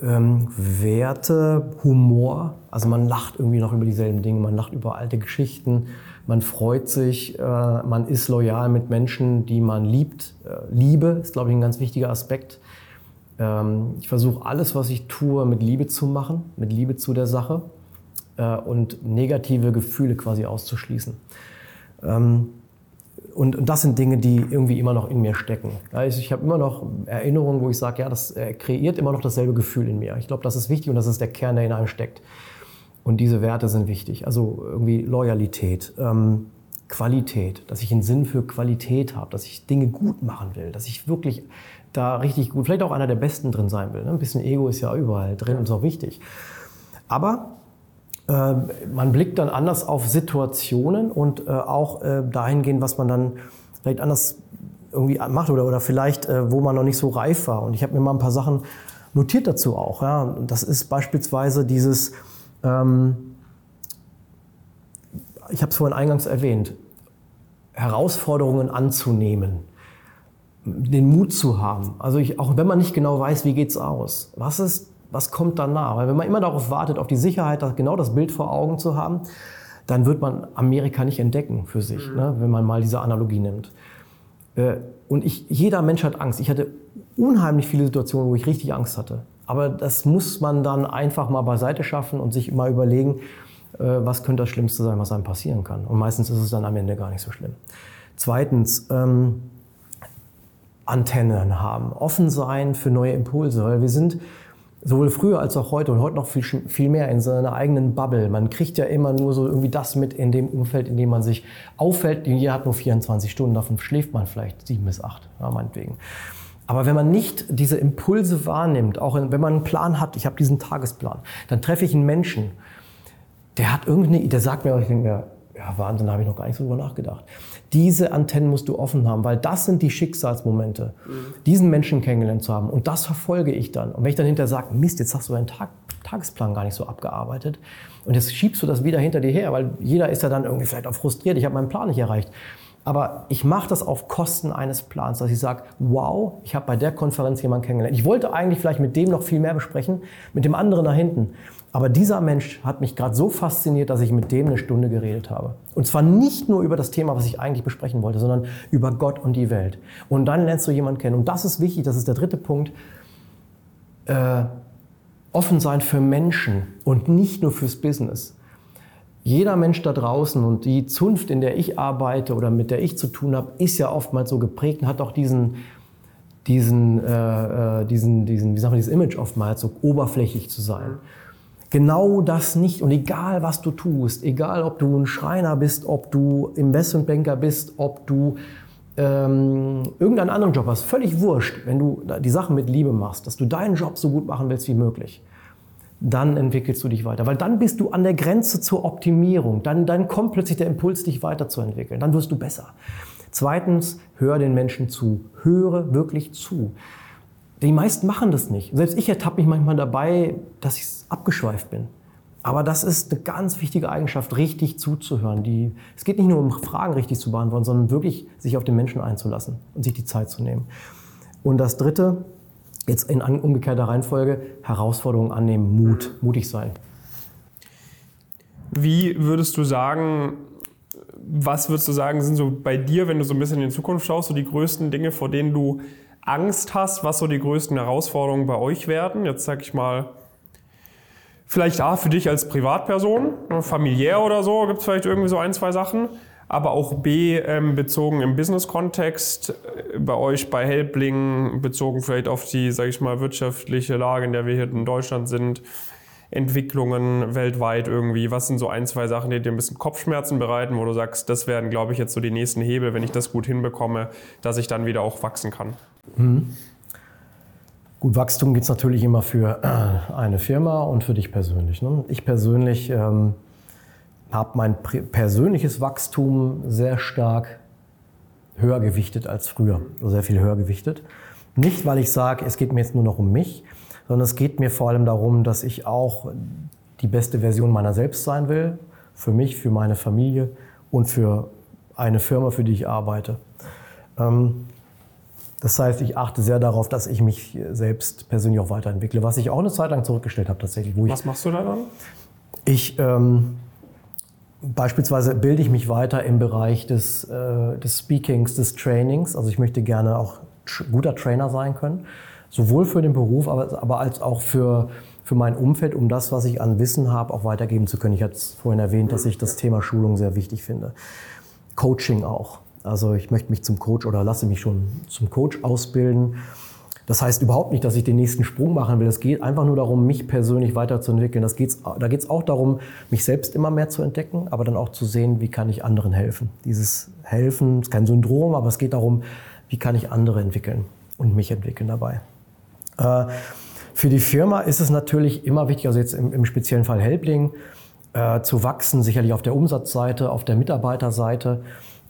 ähm, Werte, Humor. Also man lacht irgendwie noch über dieselben Dinge, man lacht über alte Geschichten, man freut sich, äh, man ist loyal mit Menschen, die man liebt. Äh, Liebe ist, glaube ich, ein ganz wichtiger Aspekt. Ähm, ich versuche alles, was ich tue, mit Liebe zu machen, mit Liebe zu der Sache äh, und negative Gefühle quasi auszuschließen. Ähm, und, und, das sind Dinge, die irgendwie immer noch in mir stecken. Also ich habe immer noch Erinnerungen, wo ich sage, ja, das äh, kreiert immer noch dasselbe Gefühl in mir. Ich glaube, das ist wichtig und das ist der Kern, der in einem steckt. Und diese Werte sind wichtig. Also irgendwie Loyalität, ähm, Qualität, dass ich einen Sinn für Qualität habe, dass ich Dinge gut machen will, dass ich wirklich da richtig gut, vielleicht auch einer der Besten drin sein will. Ne? Ein bisschen Ego ist ja überall drin und ist auch wichtig. Aber man blickt dann anders auf Situationen und äh, auch äh, dahingehend, was man dann vielleicht anders irgendwie macht oder, oder vielleicht, wo man noch nicht so reif war. Und ich habe mir mal ein paar Sachen notiert dazu auch. Ja. Das ist beispielsweise dieses, ähm, ich habe es vorhin eingangs erwähnt, Herausforderungen anzunehmen, den Mut zu haben. Also ich, auch wenn man nicht genau weiß, wie geht's aus, was ist was kommt danach? Weil wenn man immer darauf wartet, auf die Sicherheit, genau das Bild vor Augen zu haben, dann wird man Amerika nicht entdecken für sich, mhm. ne, wenn man mal diese Analogie nimmt. Äh, und ich, jeder Mensch hat Angst. Ich hatte unheimlich viele Situationen, wo ich richtig Angst hatte. Aber das muss man dann einfach mal beiseite schaffen und sich mal überlegen, äh, was könnte das Schlimmste sein, was einem passieren kann. Und meistens ist es dann am Ende gar nicht so schlimm. Zweitens, ähm, Antennen haben, offen sein für neue Impulse, weil wir sind sowohl früher als auch heute und heute noch viel, viel mehr in seiner eigenen Bubble. Man kriegt ja immer nur so irgendwie das mit in dem Umfeld, in dem man sich auffällt. Jeder hat nur 24 Stunden, davon schläft man vielleicht sieben bis acht, ja, meinetwegen. Aber wenn man nicht diese Impulse wahrnimmt, auch wenn man einen Plan hat, ich habe diesen Tagesplan, dann treffe ich einen Menschen, der hat irgendeine, der sagt mir, ich denke mir, ja, Wahnsinn, da habe ich noch gar nicht so drüber nachgedacht. Diese Antennen musst du offen haben, weil das sind die Schicksalsmomente, mhm. diesen Menschen kennengelernt zu haben. Und das verfolge ich dann. Und wenn ich dann hinterher sage, Mist, jetzt hast du deinen Tag, Tagesplan gar nicht so abgearbeitet und jetzt schiebst du das wieder hinter dir her, weil jeder ist ja dann irgendwie vielleicht auch frustriert, ich habe meinen Plan nicht erreicht. Aber ich mache das auf Kosten eines Plans, dass ich sage, wow, ich habe bei der Konferenz jemanden kennengelernt. Ich wollte eigentlich vielleicht mit dem noch viel mehr besprechen, mit dem anderen da hinten. Aber dieser Mensch hat mich gerade so fasziniert, dass ich mit dem eine Stunde geredet habe. Und zwar nicht nur über das Thema, was ich eigentlich besprechen wollte, sondern über Gott und die Welt. Und dann lernst du jemanden kennen. Und das ist wichtig, das ist der dritte Punkt. Äh, offen sein für Menschen und nicht nur fürs Business. Jeder Mensch da draußen und die Zunft, in der ich arbeite oder mit der ich zu tun habe, ist ja oftmals so geprägt und hat auch diesen, diesen, äh, äh diesen, diesen, wie sagt man, dieses Image oftmals, so oberflächlich zu sein. Genau das nicht. Und egal, was du tust, egal, ob du ein Schreiner bist, ob du Investmentbanker bist, ob du ähm, irgendeinen anderen Job hast, völlig wurscht, wenn du die Sachen mit Liebe machst, dass du deinen Job so gut machen willst wie möglich, dann entwickelst du dich weiter. Weil dann bist du an der Grenze zur Optimierung. Dann, dann kommt plötzlich der Impuls, dich weiterzuentwickeln. Dann wirst du besser. Zweitens, hör den Menschen zu. Höre wirklich zu. Die meisten machen das nicht. Selbst ich ertappe mich manchmal dabei, dass ich abgeschweift bin. Aber das ist eine ganz wichtige Eigenschaft, richtig zuzuhören. Die, es geht nicht nur um Fragen richtig zu beantworten, sondern wirklich sich auf den Menschen einzulassen und sich die Zeit zu nehmen. Und das Dritte, jetzt in umgekehrter Reihenfolge, Herausforderungen annehmen, Mut, mutig sein. Wie würdest du sagen, was würdest du sagen, sind so bei dir, wenn du so ein bisschen in die Zukunft schaust, so die größten Dinge, vor denen du Angst hast, was so die größten Herausforderungen bei euch werden? Jetzt sag ich mal, vielleicht A, für dich als Privatperson, ne, familiär oder so, gibt es vielleicht irgendwie so ein, zwei Sachen. Aber auch B, ähm, bezogen im Business-Kontext, äh, bei euch bei Helbling, bezogen vielleicht auf die, sag ich mal, wirtschaftliche Lage, in der wir hier in Deutschland sind, Entwicklungen weltweit irgendwie? Was sind so ein, zwei Sachen, die dir ein bisschen Kopfschmerzen bereiten, wo du sagst, das werden, glaube ich, jetzt so die nächsten Hebel, wenn ich das gut hinbekomme, dass ich dann wieder auch wachsen kann? Mhm. Gut, Wachstum gibt es natürlich immer für äh, eine Firma und für dich persönlich. Ne? Ich persönlich ähm, habe mein persönliches Wachstum sehr stark höher gewichtet als früher, also sehr viel höher gewichtet. Nicht, weil ich sage, es geht mir jetzt nur noch um mich, sondern es geht mir vor allem darum, dass ich auch die beste Version meiner selbst sein will, für mich, für meine Familie und für eine Firma, für die ich arbeite. Ähm, das heißt, ich achte sehr darauf, dass ich mich selbst persönlich auch weiterentwickle, was ich auch eine Zeit lang zurückgestellt habe tatsächlich. was machst du da dann? Ich ähm, beispielsweise bilde ich mich weiter im Bereich des, äh, des Speakings, des Trainings. Also ich möchte gerne auch guter Trainer sein können, sowohl für den Beruf, aber, aber als auch für für mein Umfeld, um das, was ich an Wissen habe, auch weitergeben zu können. Ich hatte es vorhin erwähnt, dass ich das Thema Schulung sehr wichtig finde. Coaching auch. Also ich möchte mich zum Coach oder lasse mich schon zum Coach ausbilden. Das heißt überhaupt nicht, dass ich den nächsten Sprung machen will. Es geht einfach nur darum, mich persönlich weiterzuentwickeln. Das geht's, da geht es auch darum, mich selbst immer mehr zu entdecken, aber dann auch zu sehen, wie kann ich anderen helfen. Dieses Helfen ist kein Syndrom, aber es geht darum, wie kann ich andere entwickeln und mich entwickeln dabei. Äh, für die Firma ist es natürlich immer wichtig, also jetzt im, im speziellen Fall Helbling, äh, zu wachsen, sicherlich auf der Umsatzseite, auf der Mitarbeiterseite,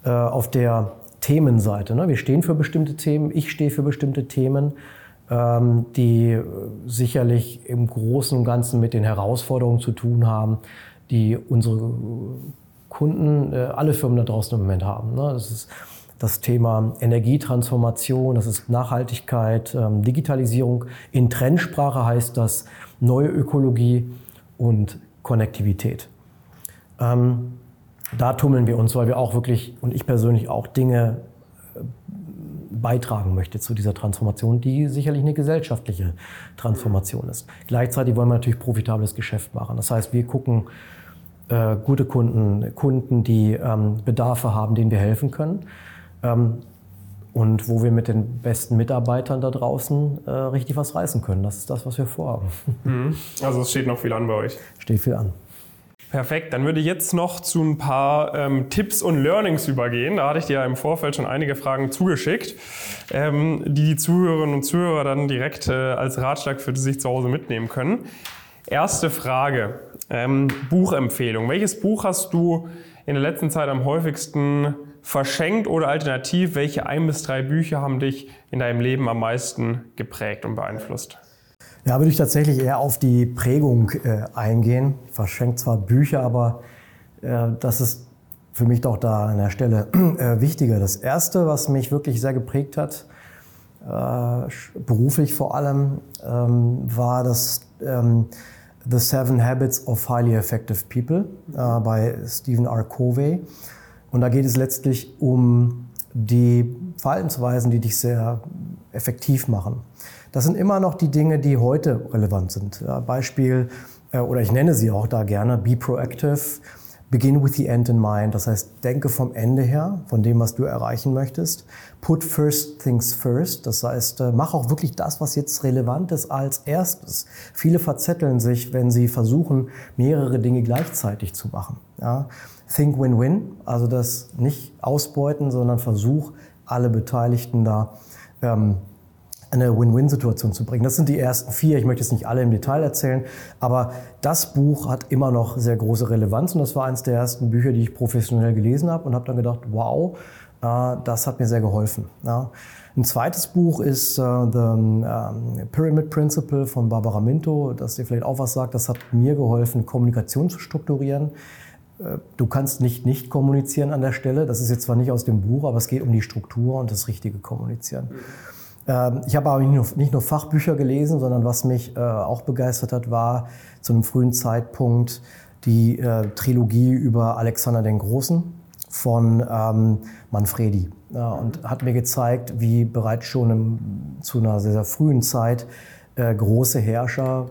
äh, auf der Themenseite. Ne? Wir stehen für bestimmte Themen, ich stehe für bestimmte Themen, ähm, die sicherlich im Großen und Ganzen mit den Herausforderungen zu tun haben, die unsere Kunden, äh, alle Firmen da draußen im Moment haben. Ne? Das ist das Thema Energietransformation, das ist Nachhaltigkeit, ähm, Digitalisierung. In Trendsprache heißt das neue Ökologie und Konnektivität. Ähm, da tummeln wir uns, weil wir auch wirklich und ich persönlich auch Dinge äh, beitragen möchte zu dieser Transformation, die sicherlich eine gesellschaftliche Transformation ist. Gleichzeitig wollen wir natürlich profitables Geschäft machen. Das heißt, wir gucken äh, gute Kunden, Kunden, die ähm, Bedarfe haben, denen wir helfen können. Ähm, und wo wir mit den besten Mitarbeitern da draußen äh, richtig was reißen können. Das ist das, was wir vorhaben. Mhm. Also es steht noch viel an bei euch. Steht viel an. Perfekt, dann würde ich jetzt noch zu ein paar ähm, Tipps und Learnings übergehen. Da hatte ich dir ja im Vorfeld schon einige Fragen zugeschickt, ähm, die die Zuhörerinnen und Zuhörer dann direkt äh, als Ratschlag für sich zu Hause mitnehmen können. Erste Frage, ähm, Buchempfehlung. Welches Buch hast du in der letzten Zeit am häufigsten verschenkt oder alternativ, welche ein bis drei Bücher haben dich in deinem Leben am meisten geprägt und beeinflusst? Ja, würde ich tatsächlich eher auf die Prägung äh, eingehen. Ich verschenke zwar Bücher, aber äh, das ist für mich doch da an der Stelle äh, wichtiger. Das erste, was mich wirklich sehr geprägt hat, äh, beruflich vor allem, ähm, war das ähm, The Seven Habits of Highly Effective People äh, bei Stephen R. Covey. Und da geht es letztlich um die Verhaltensweisen, die dich sehr effektiv machen. Das sind immer noch die Dinge, die heute relevant sind. Beispiel, äh, oder ich nenne sie auch da gerne, be proactive, begin with the end in mind. Das heißt, denke vom Ende her, von dem, was du erreichen möchtest. Put first things first. Das heißt, äh, mach auch wirklich das, was jetzt relevant ist, als erstes. Viele verzetteln sich, wenn sie versuchen, mehrere Dinge gleichzeitig zu machen. Ja, Think Win-Win, also das nicht ausbeuten, sondern Versuch, alle Beteiligten da ähm, eine Win-Win-Situation zu bringen. Das sind die ersten vier. Ich möchte jetzt nicht alle im Detail erzählen, aber das Buch hat immer noch sehr große Relevanz und das war eines der ersten Bücher, die ich professionell gelesen habe und habe dann gedacht, wow, äh, das hat mir sehr geholfen. Ein zweites Buch ist uh, The um, Pyramid Principle von Barbara Minto, das dir vielleicht auch was sagt. Das hat mir geholfen, Kommunikation zu strukturieren. Äh, du kannst nicht nicht kommunizieren an der Stelle. Das ist jetzt zwar nicht aus dem Buch, aber es geht um die Struktur und das richtige Kommunizieren. Ähm, ich habe aber nicht nur, nicht nur, Fachbücher gelesen, sondern was mich äh, auch begeistert hat, war zu einem frühen Zeitpunkt die äh, Trilogie über Alexander den Großen von ähm, Manfredi. und hat mir gezeigt, wie bereits schon im, zu einer sehr, sehr frühen Zeit große Herrscher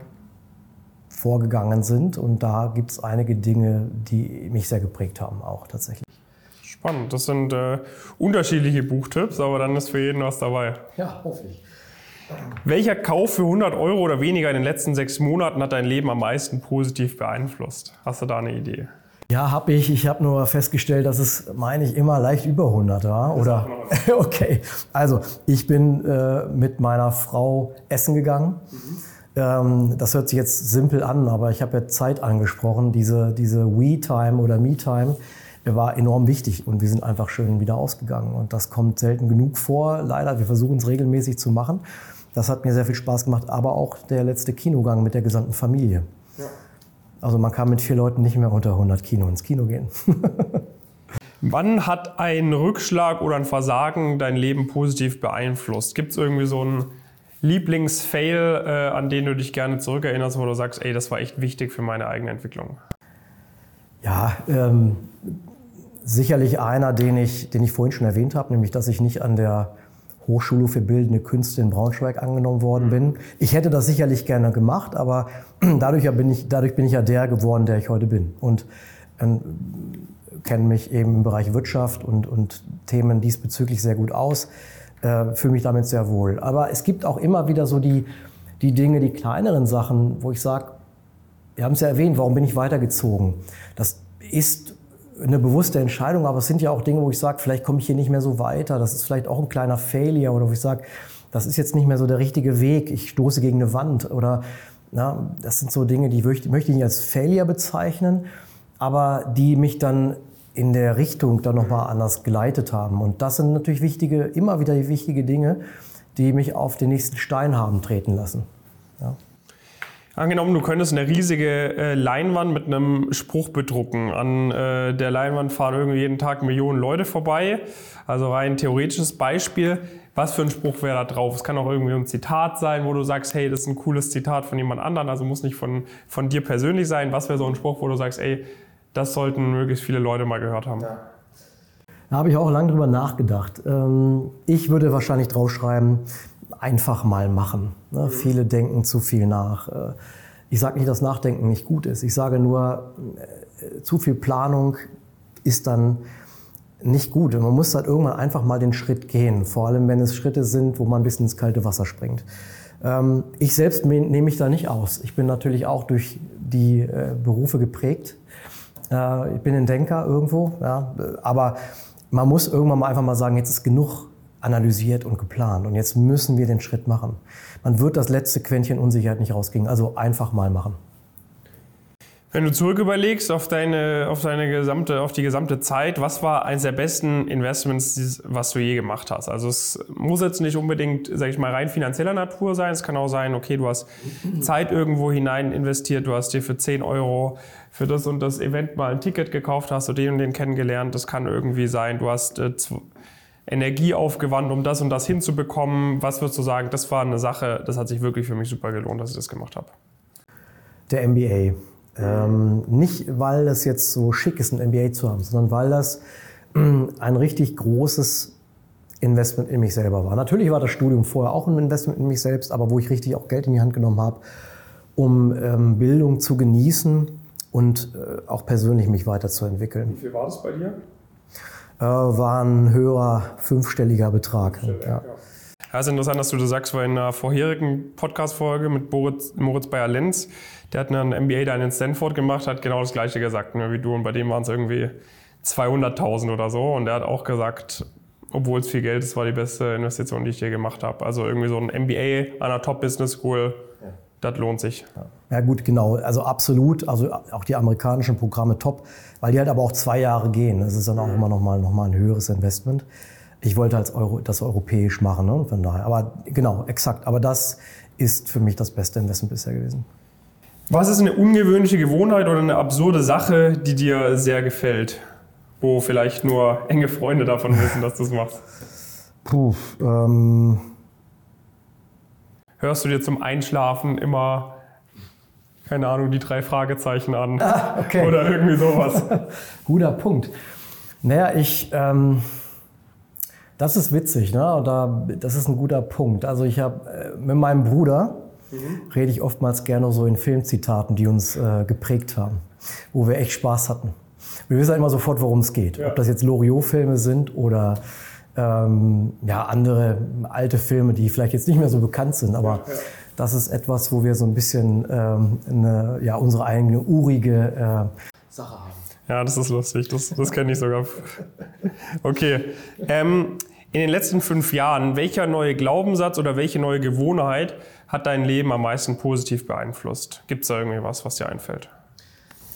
vorgegangen sind. Und da gibt es einige Dinge, die mich sehr geprägt haben, auch tatsächlich. Spannend. Das sind äh, unterschiedliche Buchtipps, aber dann ist für jeden was dabei. Ja, hoffe ich. Welcher Kauf für 100 Euro oder weniger in den letzten sechs Monaten hat dein Leben am meisten positiv beeinflusst? Hast du da eine Idee? Ja, habe ich. Ich habe nur festgestellt, dass es, meine ich, immer leicht über 100 war. Oder? okay. Also, ich bin äh, mit meiner Frau essen gegangen. Mhm. Ähm, das hört sich jetzt simpel an, aber ich habe ja Zeit angesprochen. Diese, diese We-Time oder Me-Time war enorm wichtig und wir sind einfach schön wieder ausgegangen. Und das kommt selten genug vor, leider. Wir versuchen es regelmäßig zu machen. Das hat mir sehr viel Spaß gemacht, aber auch der letzte Kinogang mit der gesamten Familie. Ja. Also man kann mit vier Leuten nicht mehr unter 100 Kino ins Kino gehen. Wann hat ein Rückschlag oder ein Versagen dein Leben positiv beeinflusst? Gibt es irgendwie so einen Lieblingsfail, äh, an den du dich gerne zurückerinnerst, wo du sagst, ey, das war echt wichtig für meine eigene Entwicklung? Ja, ähm, sicherlich einer, den ich, den ich vorhin schon erwähnt habe, nämlich dass ich nicht an der Hochschule für Bildende Künste in Braunschweig angenommen worden bin. Ich hätte das sicherlich gerne gemacht, aber dadurch bin ich, dadurch bin ich ja der geworden, der ich heute bin. Und ähm, kenne mich eben im Bereich Wirtschaft und, und Themen diesbezüglich sehr gut aus, äh, fühle mich damit sehr wohl. Aber es gibt auch immer wieder so die, die Dinge, die kleineren Sachen, wo ich sage, wir haben es ja erwähnt, warum bin ich weitergezogen? Das ist eine bewusste Entscheidung, aber es sind ja auch Dinge, wo ich sage, vielleicht komme ich hier nicht mehr so weiter. Das ist vielleicht auch ein kleiner Failure oder wo ich sage, das ist jetzt nicht mehr so der richtige Weg. Ich stoße gegen eine Wand oder na, das sind so Dinge, die möchte, ich nicht als Failure bezeichnen, aber die mich dann in der Richtung dann nochmal anders geleitet haben. Und das sind natürlich wichtige, immer wieder wichtige Dinge, die mich auf den nächsten Stein haben treten lassen. Ja. Angenommen, du könntest eine riesige äh, Leinwand mit einem Spruch bedrucken. An äh, der Leinwand fahren irgendwie jeden Tag Millionen Leute vorbei. Also rein theoretisches Beispiel. Was für ein Spruch wäre da drauf? Es kann auch irgendwie ein Zitat sein, wo du sagst, hey, das ist ein cooles Zitat von jemand anderem, also muss nicht von, von dir persönlich sein. Was wäre so ein Spruch, wo du sagst, ey, das sollten möglichst viele Leute mal gehört haben? Ja. Da habe ich auch lange drüber nachgedacht. Ähm, ich würde wahrscheinlich draufschreiben, einfach mal machen. Ne? Mhm. Viele denken zu viel nach. Äh, ich sage nicht, dass Nachdenken nicht gut ist. Ich sage nur, äh, zu viel Planung ist dann nicht gut. Man muss halt irgendwann einfach mal den Schritt gehen. Vor allem, wenn es Schritte sind, wo man ein bisschen ins kalte Wasser springt. Ähm, ich selbst nehme mich da nicht aus. Ich bin natürlich auch durch die äh, Berufe geprägt. Ich bin ein Denker irgendwo, ja. aber man muss irgendwann mal einfach mal sagen, jetzt ist genug analysiert und geplant. Und jetzt müssen wir den Schritt machen. Man wird das letzte Quäntchen Unsicherheit nicht rauskriegen. Also einfach mal machen. Wenn du zurück überlegst auf deine, auf deine gesamte, auf die gesamte Zeit, was war eines der besten Investments, was du je gemacht hast? Also es muss jetzt nicht unbedingt, sag ich mal, rein finanzieller Natur sein. Es kann auch sein, okay, du hast Zeit irgendwo hinein investiert, du hast dir für 10 Euro für das und das Event mal ein Ticket gekauft, hast du den und den kennengelernt. Das kann irgendwie sein, du hast äh, Energie aufgewandt, um das und das hinzubekommen. Was würdest du sagen, das war eine Sache, das hat sich wirklich für mich super gelohnt, dass ich das gemacht habe? Der MBA. Ähm, nicht, weil das jetzt so schick ist, ein MBA zu haben, sondern weil das ein richtig großes Investment in mich selber war. Natürlich war das Studium vorher auch ein Investment in mich selbst, aber wo ich richtig auch Geld in die Hand genommen habe, um ähm, Bildung zu genießen und äh, auch persönlich mich weiterzuentwickeln. Wie viel war das bei dir? Äh, war ein höherer fünfstelliger Betrag. Ja. Ja, ist interessant, dass du das sagst, weil in einer vorherigen Podcast-Folge mit Moritz, Moritz Bayer-Lenz, der hat einen MBA da in Stanford gemacht, hat genau das Gleiche gesagt ne, wie du. Und bei dem waren es irgendwie 200.000 oder so. Und der hat auch gesagt, obwohl es viel Geld ist, war die beste Investition, die ich je gemacht habe. Also irgendwie so ein MBA an einer Top-Business School das lohnt sich. Ja gut, genau. Also absolut. Also auch die amerikanischen Programme top, weil die halt aber auch zwei Jahre gehen. Das ist dann auch immer noch mal, noch mal ein höheres Investment. Ich wollte halt Euro, das europäisch machen, ne? von daher. Aber genau, exakt. Aber das ist für mich das beste Investment bisher gewesen. Was ist eine ungewöhnliche Gewohnheit oder eine absurde Sache, die dir sehr gefällt? Wo vielleicht nur enge Freunde davon wissen, dass du es machst? Puh, ähm hörst du dir zum Einschlafen immer, keine Ahnung, die drei Fragezeichen an. Ah, okay. Oder irgendwie sowas. Guter Punkt. Naja, ich, ähm, das ist witzig, ne? Oder das ist ein guter Punkt. Also ich habe äh, mit meinem Bruder mhm. rede ich oftmals gerne so in Filmzitaten, die uns äh, geprägt haben, wo wir echt Spaß hatten. Wir wissen halt immer sofort, worum es geht. Ja. Ob das jetzt Loriot-Filme sind oder ähm, ja, andere alte Filme, die vielleicht jetzt nicht mehr so bekannt sind, aber ja, ja. Das ist etwas, wo wir so ein bisschen ähm, eine, ja, unsere eigene urige äh, Sache haben. Ja, das ist lustig. Das, das kenne ich sogar. Okay. Ähm, in den letzten fünf Jahren, welcher neue Glaubenssatz oder welche neue Gewohnheit hat dein Leben am meisten positiv beeinflusst? Gibt es da irgendwie was, was dir einfällt?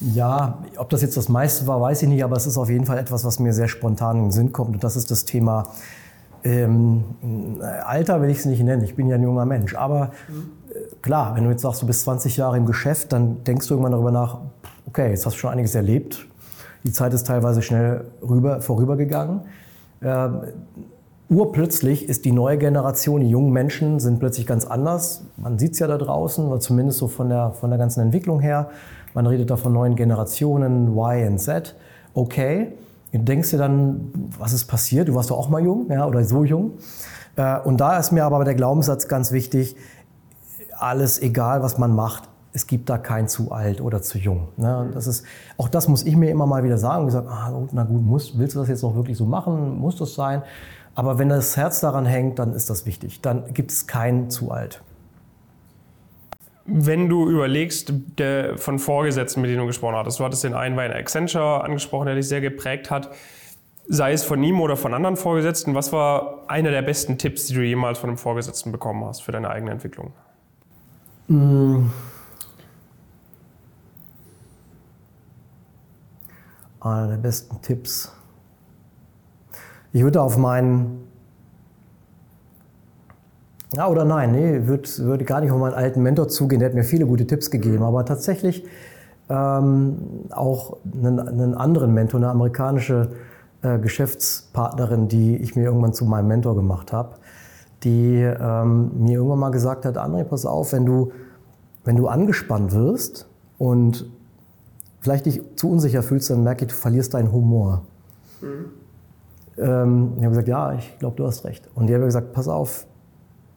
Ja, ob das jetzt das meiste war, weiß ich nicht, aber es ist auf jeden Fall etwas, was mir sehr spontan in den Sinn kommt. Und das ist das Thema ähm, Alter, will ich es nicht nennen. Ich bin ja ein junger Mensch. Aber äh, klar, wenn du jetzt sagst, du bist 20 Jahre im Geschäft, dann denkst du irgendwann darüber nach, okay, jetzt hast du schon einiges erlebt. Die Zeit ist teilweise schnell rüber, vorübergegangen. Ähm, urplötzlich ist die neue Generation, die jungen Menschen sind plötzlich ganz anders. Man sieht es ja da draußen, oder zumindest so von der, von der ganzen Entwicklung her. Man redet da von neuen Generationen, Y und Z. Okay, du denkst dir dann, was ist passiert? Du warst doch auch mal jung ja, oder so jung. Äh, und da ist mir aber der Glaubenssatz ganz wichtig, alles egal, was man macht, es gibt da kein zu alt oder zu jung. Ne? Das ist, auch das muss ich mir immer mal wieder sagen. Ich sage, ah, na gut, musst, willst du das jetzt noch wirklich so machen? Muss das sein? Aber wenn das Herz daran hängt, dann ist das wichtig. Dann gibt es kein zu alt. Wenn du überlegst, der, von Vorgesetzten, mit denen du gesprochen hattest, du hattest den einen bei Accenture angesprochen, der dich sehr geprägt hat, sei es von ihm oder von anderen Vorgesetzten, was war einer der besten Tipps, die du jemals von einem Vorgesetzten bekommen hast für deine eigene Entwicklung? Mmh. Einer der besten Tipps. Ich würde auf meinen ja oder nein, nee, würde würd gar nicht auf meinen alten Mentor zugehen, der hat mir viele gute Tipps gegeben, aber tatsächlich ähm, auch einen, einen, anderen Mentor, eine amerikanische äh, Geschäftspartnerin, die ich mir irgendwann zu meinem Mentor gemacht habe, die ähm, mir irgendwann mal gesagt hat, André, pass auf, wenn du, wenn du angespannt wirst und vielleicht dich zu unsicher fühlst, dann merke ich, du verlierst deinen Humor. Mhm. Ähm, ich habe gesagt, ja, ich glaube, du hast recht. Und die hat mir gesagt, pass auf,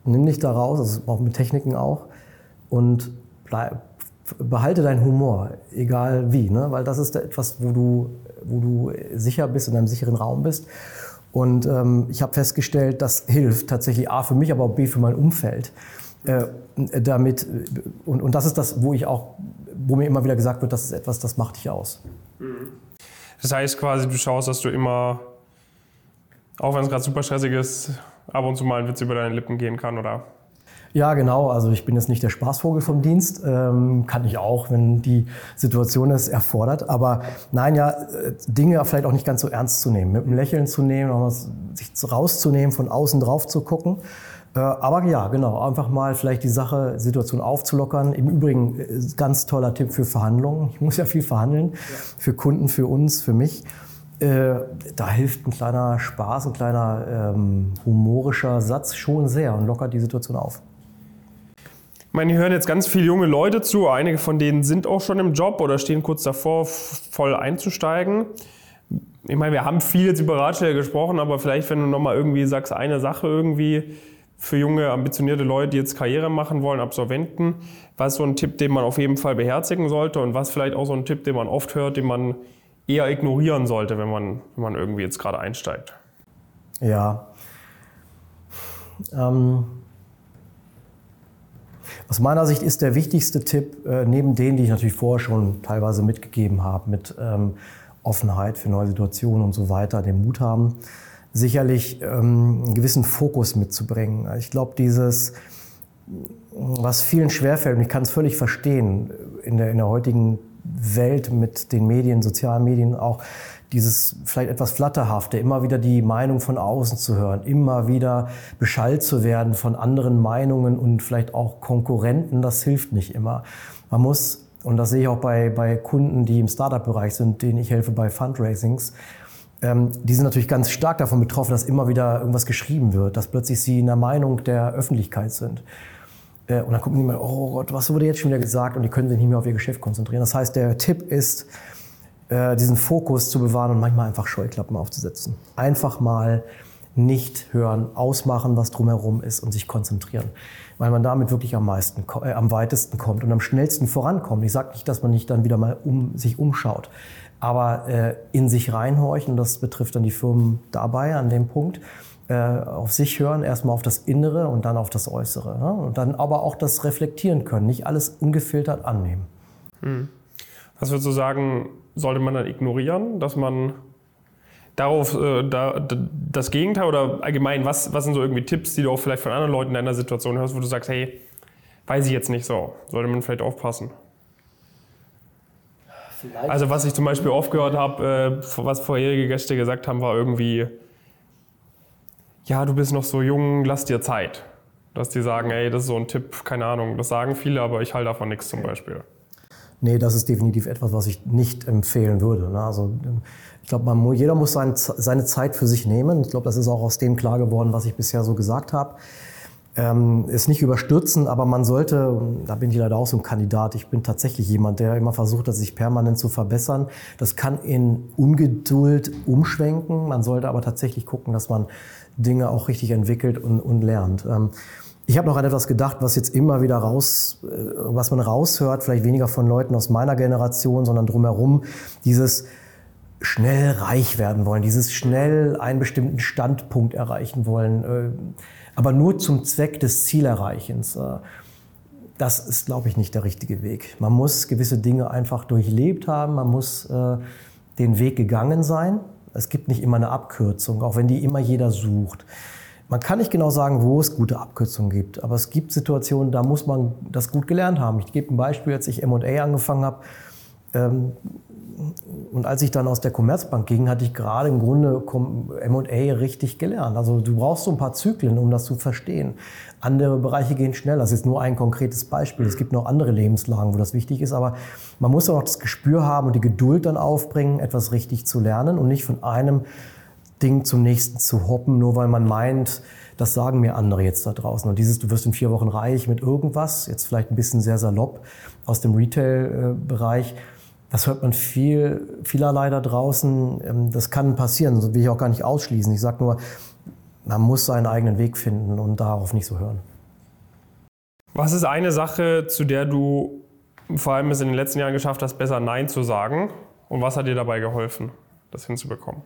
nimm dich da raus, also auch mit Techniken auch, und bleib, behalte deinen Humor, egal wie, ne? weil das ist etwas, wo du, wo du sicher bist, in einem sicheren Raum bist. Und ähm, ich habe festgestellt, das hilft tatsächlich A für mich, aber auch B für mein Umfeld. Äh, damit, und, und das ist das, wo ich auch, wo mir immer wieder gesagt wird, das ist etwas, das macht dich aus. Das heißt quasi, du schaust, dass du immer, auch wenn es gerade super stressig ist, ab und zu mal ein Witz über deine Lippen gehen kann, oder? Ja, genau. Also ich bin jetzt nicht der Spaßvogel vom Dienst. Ähm, kann ich auch, wenn die Situation es erfordert. Aber nein, ja, äh, Dinge vielleicht auch nicht ganz so ernst zu nehmen. Mit einem Lächeln zu nehmen, sich rauszunehmen, von außen drauf zu gucken. Äh, aber ja, genau, einfach mal vielleicht die Sache, Situation aufzulockern. Im Übrigen äh, ganz toller Tipp für Verhandlungen. Ich muss ja viel verhandeln. Ja. Für Kunden, für uns, für mich. Äh, da hilft ein kleiner Spaß, ein kleiner ähm, humorischer Satz schon sehr und lockert die Situation auf. Ich meine, hier hören jetzt ganz viele junge Leute zu. Einige von denen sind auch schon im Job oder stehen kurz davor, voll einzusteigen. Ich meine, wir haben viel jetzt über Ratschläge gesprochen, aber vielleicht, wenn du nochmal irgendwie sagst, eine Sache irgendwie für junge, ambitionierte Leute, die jetzt Karriere machen wollen, Absolventen, was so ein Tipp, den man auf jeden Fall beherzigen sollte und was vielleicht auch so ein Tipp, den man oft hört, den man eher ignorieren sollte, wenn man, wenn man irgendwie jetzt gerade einsteigt? Ja. Ähm, aus meiner Sicht ist der wichtigste Tipp, äh, neben denen, die ich natürlich vorher schon teilweise mitgegeben habe, mit ähm, Offenheit für neue Situationen und so weiter, den Mut haben, sicherlich ähm, einen gewissen Fokus mitzubringen. Ich glaube, dieses, was vielen schwerfällt, und ich kann es völlig verstehen, in der, in der heutigen Welt mit den Medien, sozialen Medien auch dieses vielleicht etwas flatterhafte, immer wieder die Meinung von außen zu hören, immer wieder beschallt zu werden von anderen Meinungen und vielleicht auch Konkurrenten, das hilft nicht immer. Man muss, und das sehe ich auch bei, bei Kunden, die im Startup-Bereich sind, denen ich helfe bei Fundraisings, ähm, die sind natürlich ganz stark davon betroffen, dass immer wieder irgendwas geschrieben wird, dass plötzlich sie in der Meinung der Öffentlichkeit sind. Äh, und dann gucken die mal, oh Gott, was wurde jetzt schon wieder gesagt? Und die können sich nicht mehr auf ihr Geschäft konzentrieren. Das heißt, der Tipp ist, äh, diesen Fokus zu bewahren und manchmal einfach Scheuklappen aufzusetzen. Einfach mal nicht hören, ausmachen, was drumherum ist und sich konzentrieren. Weil man damit wirklich am meisten, äh, am weitesten kommt und am schnellsten vorankommt. Ich sage nicht, dass man nicht dann wieder mal um, sich umschaut, aber äh, in sich reinhorchen, das betrifft dann die Firmen dabei an dem Punkt auf sich hören, erstmal auf das Innere und dann auf das Äußere. Ne? Und dann aber auch das reflektieren können, nicht alles ungefiltert annehmen. Hm. Was würdest du sagen, sollte man dann ignorieren, dass man darauf äh, da, das Gegenteil oder allgemein, was, was sind so irgendwie Tipps, die du auch vielleicht von anderen Leuten in deiner Situation hörst, wo du sagst, hey, weiß ich jetzt nicht so, sollte man vielleicht aufpassen? Vielleicht. Also was ich zum Beispiel oft gehört habe, äh, was vorherige Gäste gesagt haben, war irgendwie, ja, du bist noch so jung, lass dir Zeit. Dass die sagen, ey, das ist so ein Tipp, keine Ahnung, das sagen viele, aber ich halte davon nichts zum Beispiel. Nee, das ist definitiv etwas, was ich nicht empfehlen würde. Ne? Also ich glaube, jeder muss sein, seine Zeit für sich nehmen. Ich glaube, das ist auch aus dem klar geworden, was ich bisher so gesagt habe. Ähm, ist nicht überstürzen, aber man sollte, da bin ich leider auch so ein Kandidat, ich bin tatsächlich jemand, der immer versucht sich permanent zu verbessern. Das kann in Ungeduld umschwenken. Man sollte aber tatsächlich gucken, dass man Dinge auch richtig entwickelt und, und lernt. Ähm, ich habe noch an etwas gedacht, was jetzt immer wieder raus, äh, was man raushört, vielleicht weniger von Leuten aus meiner Generation, sondern drumherum, dieses schnell reich werden wollen, dieses schnell einen bestimmten Standpunkt erreichen wollen, äh, aber nur zum Zweck des Zielerreichens. Äh, das ist, glaube ich, nicht der richtige Weg. Man muss gewisse Dinge einfach durchlebt haben, man muss den Weg gegangen sein. Es gibt nicht immer eine Abkürzung, auch wenn die immer jeder sucht. Man kann nicht genau sagen, wo es gute Abkürzungen gibt, aber es gibt Situationen, da muss man das gut gelernt haben. Ich gebe ein Beispiel, als ich M&A angefangen habe ähm, und als ich dann aus der Commerzbank ging, hatte ich gerade im Grunde M&A richtig gelernt. Also du brauchst so ein paar Zyklen, um das zu verstehen. Andere Bereiche gehen schneller. Das ist nur ein konkretes Beispiel. Es gibt noch andere Lebenslagen, wo das wichtig ist, aber man muss auch das Gespür haben und die Geduld dann aufbringen, etwas richtig zu lernen und nicht von einem Ding zum nächsten zu hoppen, nur weil man meint, das sagen mir andere jetzt da draußen. Und dieses, du wirst in vier Wochen reich mit irgendwas, jetzt vielleicht ein bisschen sehr salopp aus dem Retail-Bereich, das hört man viel, vielerlei da draußen. Ähm, das kann passieren, das will ich auch gar nicht ausschließen. Ich sage nur, man muss seinen eigenen Weg finden und darauf nicht so hören. Was ist eine Sache, zu der du vor allem es in den letzten Jahren geschafft hast, besser Nein zu sagen? Und was hat dir dabei geholfen, das hinzubekommen?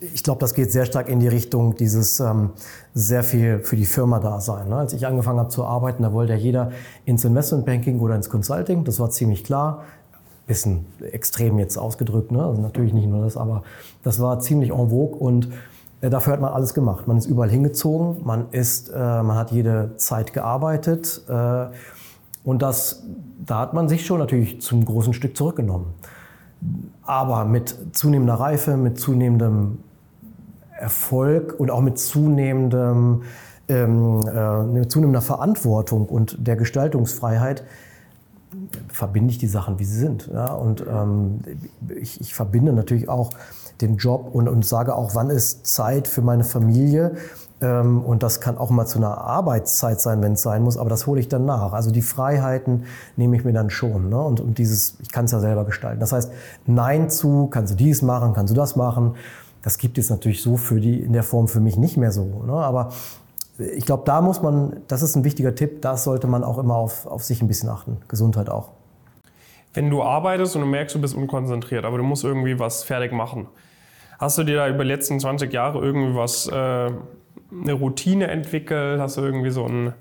ich glaube, das geht sehr stark in die Richtung dieses ähm, sehr viel für die Firma da sein. Ne? Als ich angefangen habe zu arbeiten, da wollte ja jeder ins Investmentbanking oder ins Consulting. Das war ziemlich klar. Bisschen extrem jetzt ausgedrückt, ne? also natürlich nicht nur das, aber das war ziemlich en vogue und dafür hat man alles gemacht. Man ist überall hingezogen, man ist, äh, man hat jede Zeit gearbeitet äh, und das, da hat man sich schon natürlich zum großen Stück zurückgenommen. Aber mit zunehmender Reife, mit zunehmendem Erfolg und auch mit zunehmendem, ähm, äh, mit zunehmender Verantwortung und der Gestaltungsfreiheit verbinde ich die Sachen, wie sie sind. Ja? Und ähm, ich, ich verbinde natürlich auch den Job und, und sage auch, wann ist Zeit für meine Familie. Ähm, und das kann auch mal zu einer Arbeitszeit sein, wenn es sein muss, aber das hole ich dann nach. Also die Freiheiten nehme ich mir dann schon. Ne? Und, und dieses, ich kann es ja selber gestalten. Das heißt, Nein zu, kannst du dies machen, kannst du das machen. Das gibt es natürlich so für die in der Form für mich nicht mehr so. Ne? Aber ich glaube, da muss man, das ist ein wichtiger Tipp, da sollte man auch immer auf, auf sich ein bisschen achten. Gesundheit auch. Wenn du arbeitest und du merkst, du bist unkonzentriert, aber du musst irgendwie was fertig machen. Hast du dir da über die letzten 20 Jahre irgendwie was, äh, eine Routine entwickelt? Hast du irgendwie so ein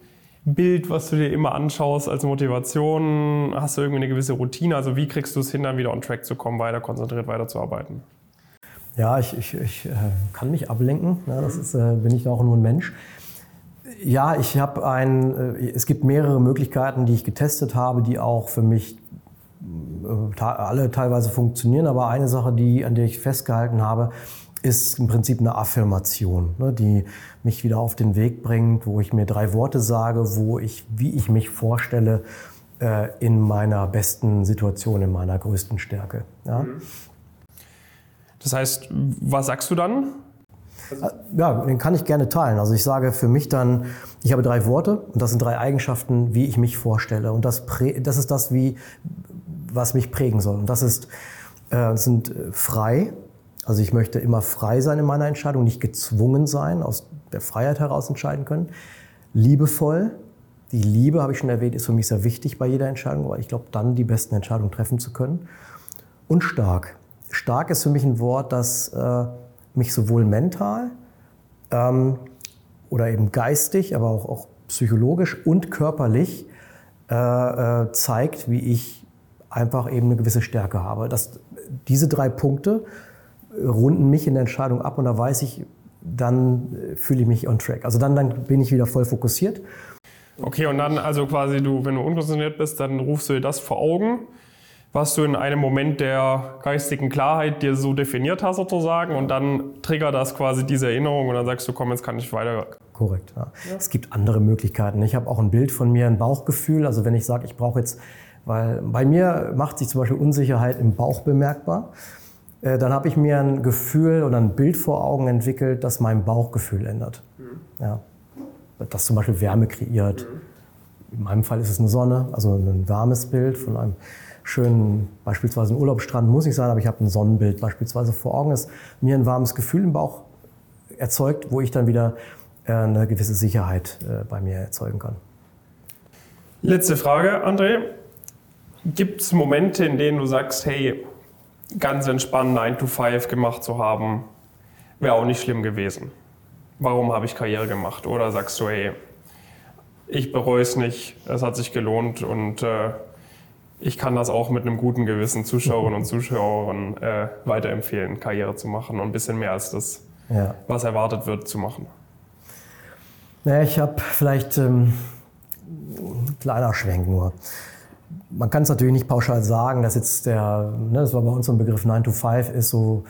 Bild, was du dir immer anschaust als Motivation? Hast du irgendwie eine gewisse Routine? Also wie kriegst du es hin, dann wieder on track zu kommen, weiter konzentriert weiterzuarbeiten? Ja, ich, ich, ich äh, kann mich ablenken. Ja, das ist, äh, bin ich auch nur ein Mensch. Ja, ich habe ein, äh, es gibt mehrere Möglichkeiten, die ich getestet habe, die auch für mich alle teilweise funktionieren. Aber eine Sache, die, an der ich festgehalten habe, ist im Prinzip eine Affirmation, ne, die mich wieder auf den Weg bringt, wo ich mir drei Worte sage, wo ich, wie ich mich vorstelle, äh, in meiner besten Situation, in meiner größten Stärke. Ja? Mhm. Das heißt, was sagst du dann? Ja, den kann ich gerne teilen. Also ich sage für mich dann, ich habe drei Worte und das sind drei Eigenschaften, wie ich mich vorstelle. Und das, das ist das, wie, was mich prägen soll. Und das ist, äh, sind äh, frei. Also ich möchte immer frei sein in meiner Entscheidung, nicht gezwungen sein, aus der Freiheit heraus entscheiden können. Liebevoll. Die Liebe, habe ich schon erwähnt, ist für mich sehr wichtig bei jeder Entscheidung, weil ich glaube, dann die besten Entscheidungen treffen zu können. Und stark stark ist für mich ein Wort, das äh, mich sowohl mental ähm, oder eben geistig, aber auch, auch psychologisch und körperlich äh, äh, zeigt, wie ich einfach eben eine gewisse Stärke habe. Das, diese drei Punkte runden mich in der Entscheidung ab und da weiß ich, dann äh, fühle ich mich on track. Also dann, dann bin ich wieder voll fokussiert. Okay, und dann also quasi du, wenn du unkonzentriert bist, dann rufst du dir das vor Augen, was du in einem Moment der geistigen Klarheit dir so definiert hast sozusagen und dann triggert das quasi diese Erinnerung und dann sagst du, komm, jetzt kann ich weiter. Korrekt, ja. ja. Es gibt andere Möglichkeiten. Ich habe auch ein Bild von mir, ein Bauchgefühl. Also wenn ich sage, ich brauche jetzt, weil bei mir macht sich zum Beispiel Unsicherheit im Bauch bemerkbar. Äh, dann habe ich mir ein Gefühl oder ein Bild vor Augen entwickelt, das mein Bauchgefühl ändert. Mhm. Ja. Das zum Beispiel Wärme kreiert. Mhm. In meinem Fall ist es eine Sonne, also ein warmes Bild von einem schönen, beispielsweise ein Urlaubsstrand muss nicht sein, aber ich habe ein Sonnenbild beispielsweise vor Augen, das mir ein warmes Gefühl im Bauch erzeugt, wo ich dann wieder äh, eine gewisse Sicherheit äh, bei mir erzeugen kann. Letzte Frage, André. Gibt es Momente, in denen du sagst, hey, ganz entspannt 9 to 5 gemacht zu haben, wäre auch nicht schlimm gewesen. Warum habe ich Karriere gemacht? Oder sagst du, hey, ich bereue es nicht, es hat sich gelohnt und äh, ich kann das auch mit einem guten Gewissen Zuschauerinnen und Zuschauern äh, weiterempfehlen, Karriere zu machen und ein bisschen mehr als das, ja. was erwartet wird, zu machen. Naja, ich habe vielleicht ähm, ein kleiner Schwenk nur man kann es natürlich nicht pauschal sagen, dass jetzt der, ne, das war bei uns so ein Begriff 9 to 5 ist so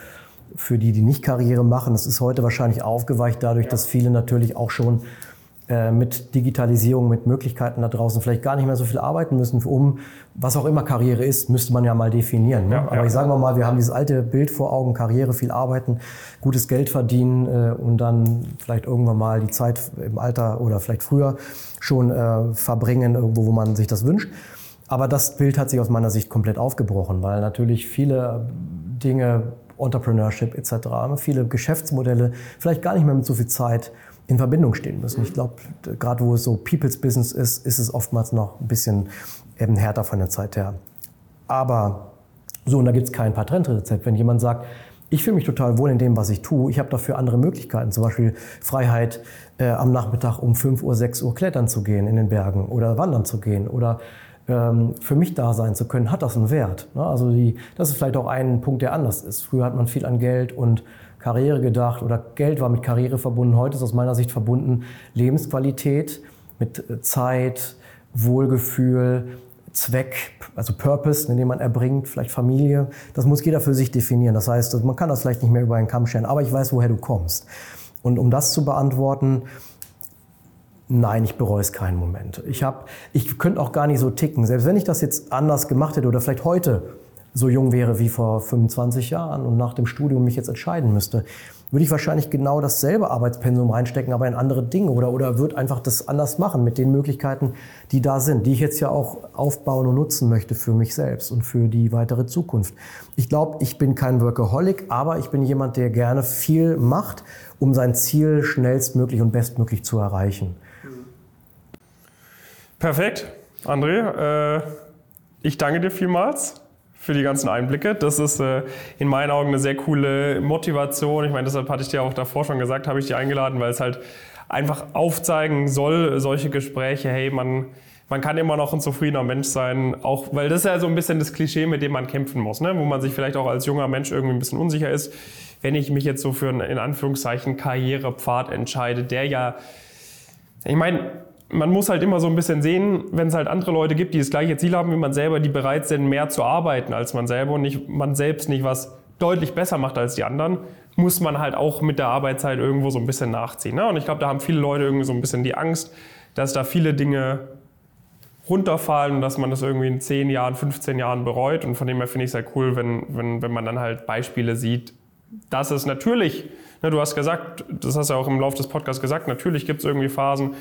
für die, die nicht Karriere machen. Das ist heute wahrscheinlich aufgeweicht dadurch, ja. dass viele natürlich auch schon äh, mit Digitalisierung, mit Möglichkeiten da draußen vielleicht gar nicht mehr so viel arbeiten müssen, um was auch immer Karriere ist, müsste man ja mal definieren. Ne? Ja, Aber ja. ich sage mal, wir haben dieses alte Bild vor Augen, Karriere, viel arbeiten, gutes Geld verdienen äh, und dann vielleicht irgendwann mal die Zeit im Alter oder vielleicht früher schon äh, verbringen, irgendwo, wo man sich das wünscht. Aber das Bild hat sich aus meiner Sicht komplett aufgebrochen, weil natürlich viele Dinge, Entrepreneurship etc., viele Geschäftsmodelle vielleicht gar nicht mehr mit so viel Zeit in Verbindung stehen müssen. Ich glaube, gerade wo es so People's Business ist, ist es oftmals noch ein bisschen eben härter von der Zeit her. Aber so, und da gibt es kein Patentrezept. Wenn jemand sagt, ich fühle mich total wohl in dem, was ich tue. Ich habe dafür andere Möglichkeiten, zum Beispiel Freiheit, äh, am Nachmittag um 5 Uhr, 6 Uhr klettern zu gehen in den Bergen oder wandern zu gehen oder für mich da sein zu können, hat das einen Wert. Ne? Also die, das ist vielleicht auch ein Punkt, der anders ist. Früher hat man viel an Geld und Karriere gedacht oder Geld war mit Karriere verbunden. Heute ist aus meiner Sicht verbunden Lebensqualität mit äh, Zeit, Wohlgefühl, Zweck, also Purpose, den man erbringt, vielleicht Familie. Das muss jeder für sich definieren. Das heißt, man kann das vielleicht nicht mehr über einen Kamm scheren, aber ich weiß, woher du kommst. Und um das zu beantworten, Nein, ich bereue es keinen Moment. Ich, hab, ich könnte auch gar nicht so ticken. Selbst wenn ich das jetzt anders gemacht hätte oder vielleicht heute so jung wäre wie vor 25 Jahren und nach dem Studium mich jetzt entscheiden müsste, würde ich wahrscheinlich genau dasselbe Arbeitspensum reinstecken, aber in andere Dinge oder, oder würde einfach das anders machen mit den Möglichkeiten, die da sind, die ich jetzt ja auch aufbauen und nutzen möchte für mich selbst und für die weitere Zukunft. Ich glaube, ich bin kein Workaholic, aber ich bin jemand, der gerne viel macht, um sein Ziel schnellstmöglich und bestmöglich zu erreichen. Perfekt, André. Äh, ich danke dir vielmals für die ganzen Einblicke. Das ist äh, in meinen Augen eine sehr coole Motivation. Ich meine, deshalb hatte ich dir auch davor schon gesagt, habe ich dich eingeladen, weil es halt einfach aufzeigen soll, solche Gespräche, hey, man, man kann immer noch ein zufriedener Mensch sein, auch weil das ist ja so ein bisschen das Klischee, mit dem man kämpfen muss, ne? wo man sich vielleicht auch als junger Mensch irgendwie ein bisschen unsicher ist. Wenn ich mich jetzt so für einen, in Anführungszeichen, Karrierepfad entscheide, der ja, ich meine, man muss halt immer so ein bisschen sehen, wenn es halt andere Leute gibt, die das gleiche Ziel haben wie man selber, die bereit sind, mehr zu arbeiten als man selber und nicht, man selbst nicht was deutlich besser macht als die anderen, muss man halt auch mit der Arbeitszeit irgendwo so ein bisschen nachziehen. Ne? Und ich glaube, da haben viele Leute irgendwie so ein bisschen die Angst, dass da viele Dinge runterfallen und dass man das irgendwie in 10 Jahren, 15 Jahren bereut. Und von dem her finde ich es halt cool, wenn, wenn, wenn man dann halt Beispiele sieht, dass es natürlich, ne, du hast gesagt, das hast du ja auch im Laufe des Podcasts gesagt, natürlich gibt es irgendwie Phasen,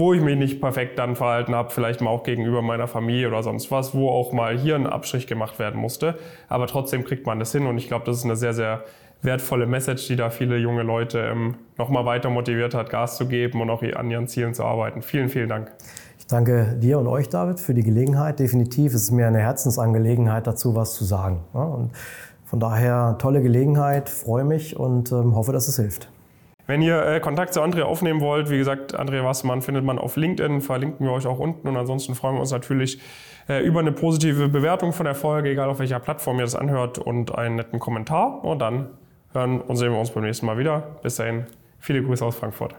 wo ich mich nicht perfekt dann verhalten habe, vielleicht mal auch gegenüber meiner Familie oder sonst was, wo auch mal hier ein Abstrich gemacht werden musste. Aber trotzdem kriegt man das hin und ich glaube, das ist eine sehr, sehr wertvolle Message, die da viele junge Leute ähm, nochmal weiter motiviert hat, Gas zu geben und auch an ihren Zielen zu arbeiten. Vielen, vielen Dank. Ich danke dir und euch, David, für die Gelegenheit. Definitiv ist es mir eine Herzensangelegenheit, dazu was zu sagen. Und von daher tolle Gelegenheit, freue mich und ähm, hoffe, dass es hilft. Wenn ihr äh, Kontakt zu André aufnehmen wollt, wie gesagt, André Wassermann findet man auf LinkedIn, verlinken wir euch auch unten. Und ansonsten freuen wir uns natürlich äh, über eine positive Bewertung von der Folge, egal auf welcher Plattform ihr das anhört, und einen netten Kommentar. Und dann hören und sehen wir uns beim nächsten Mal wieder. Bis dahin, viele Grüße aus Frankfurt.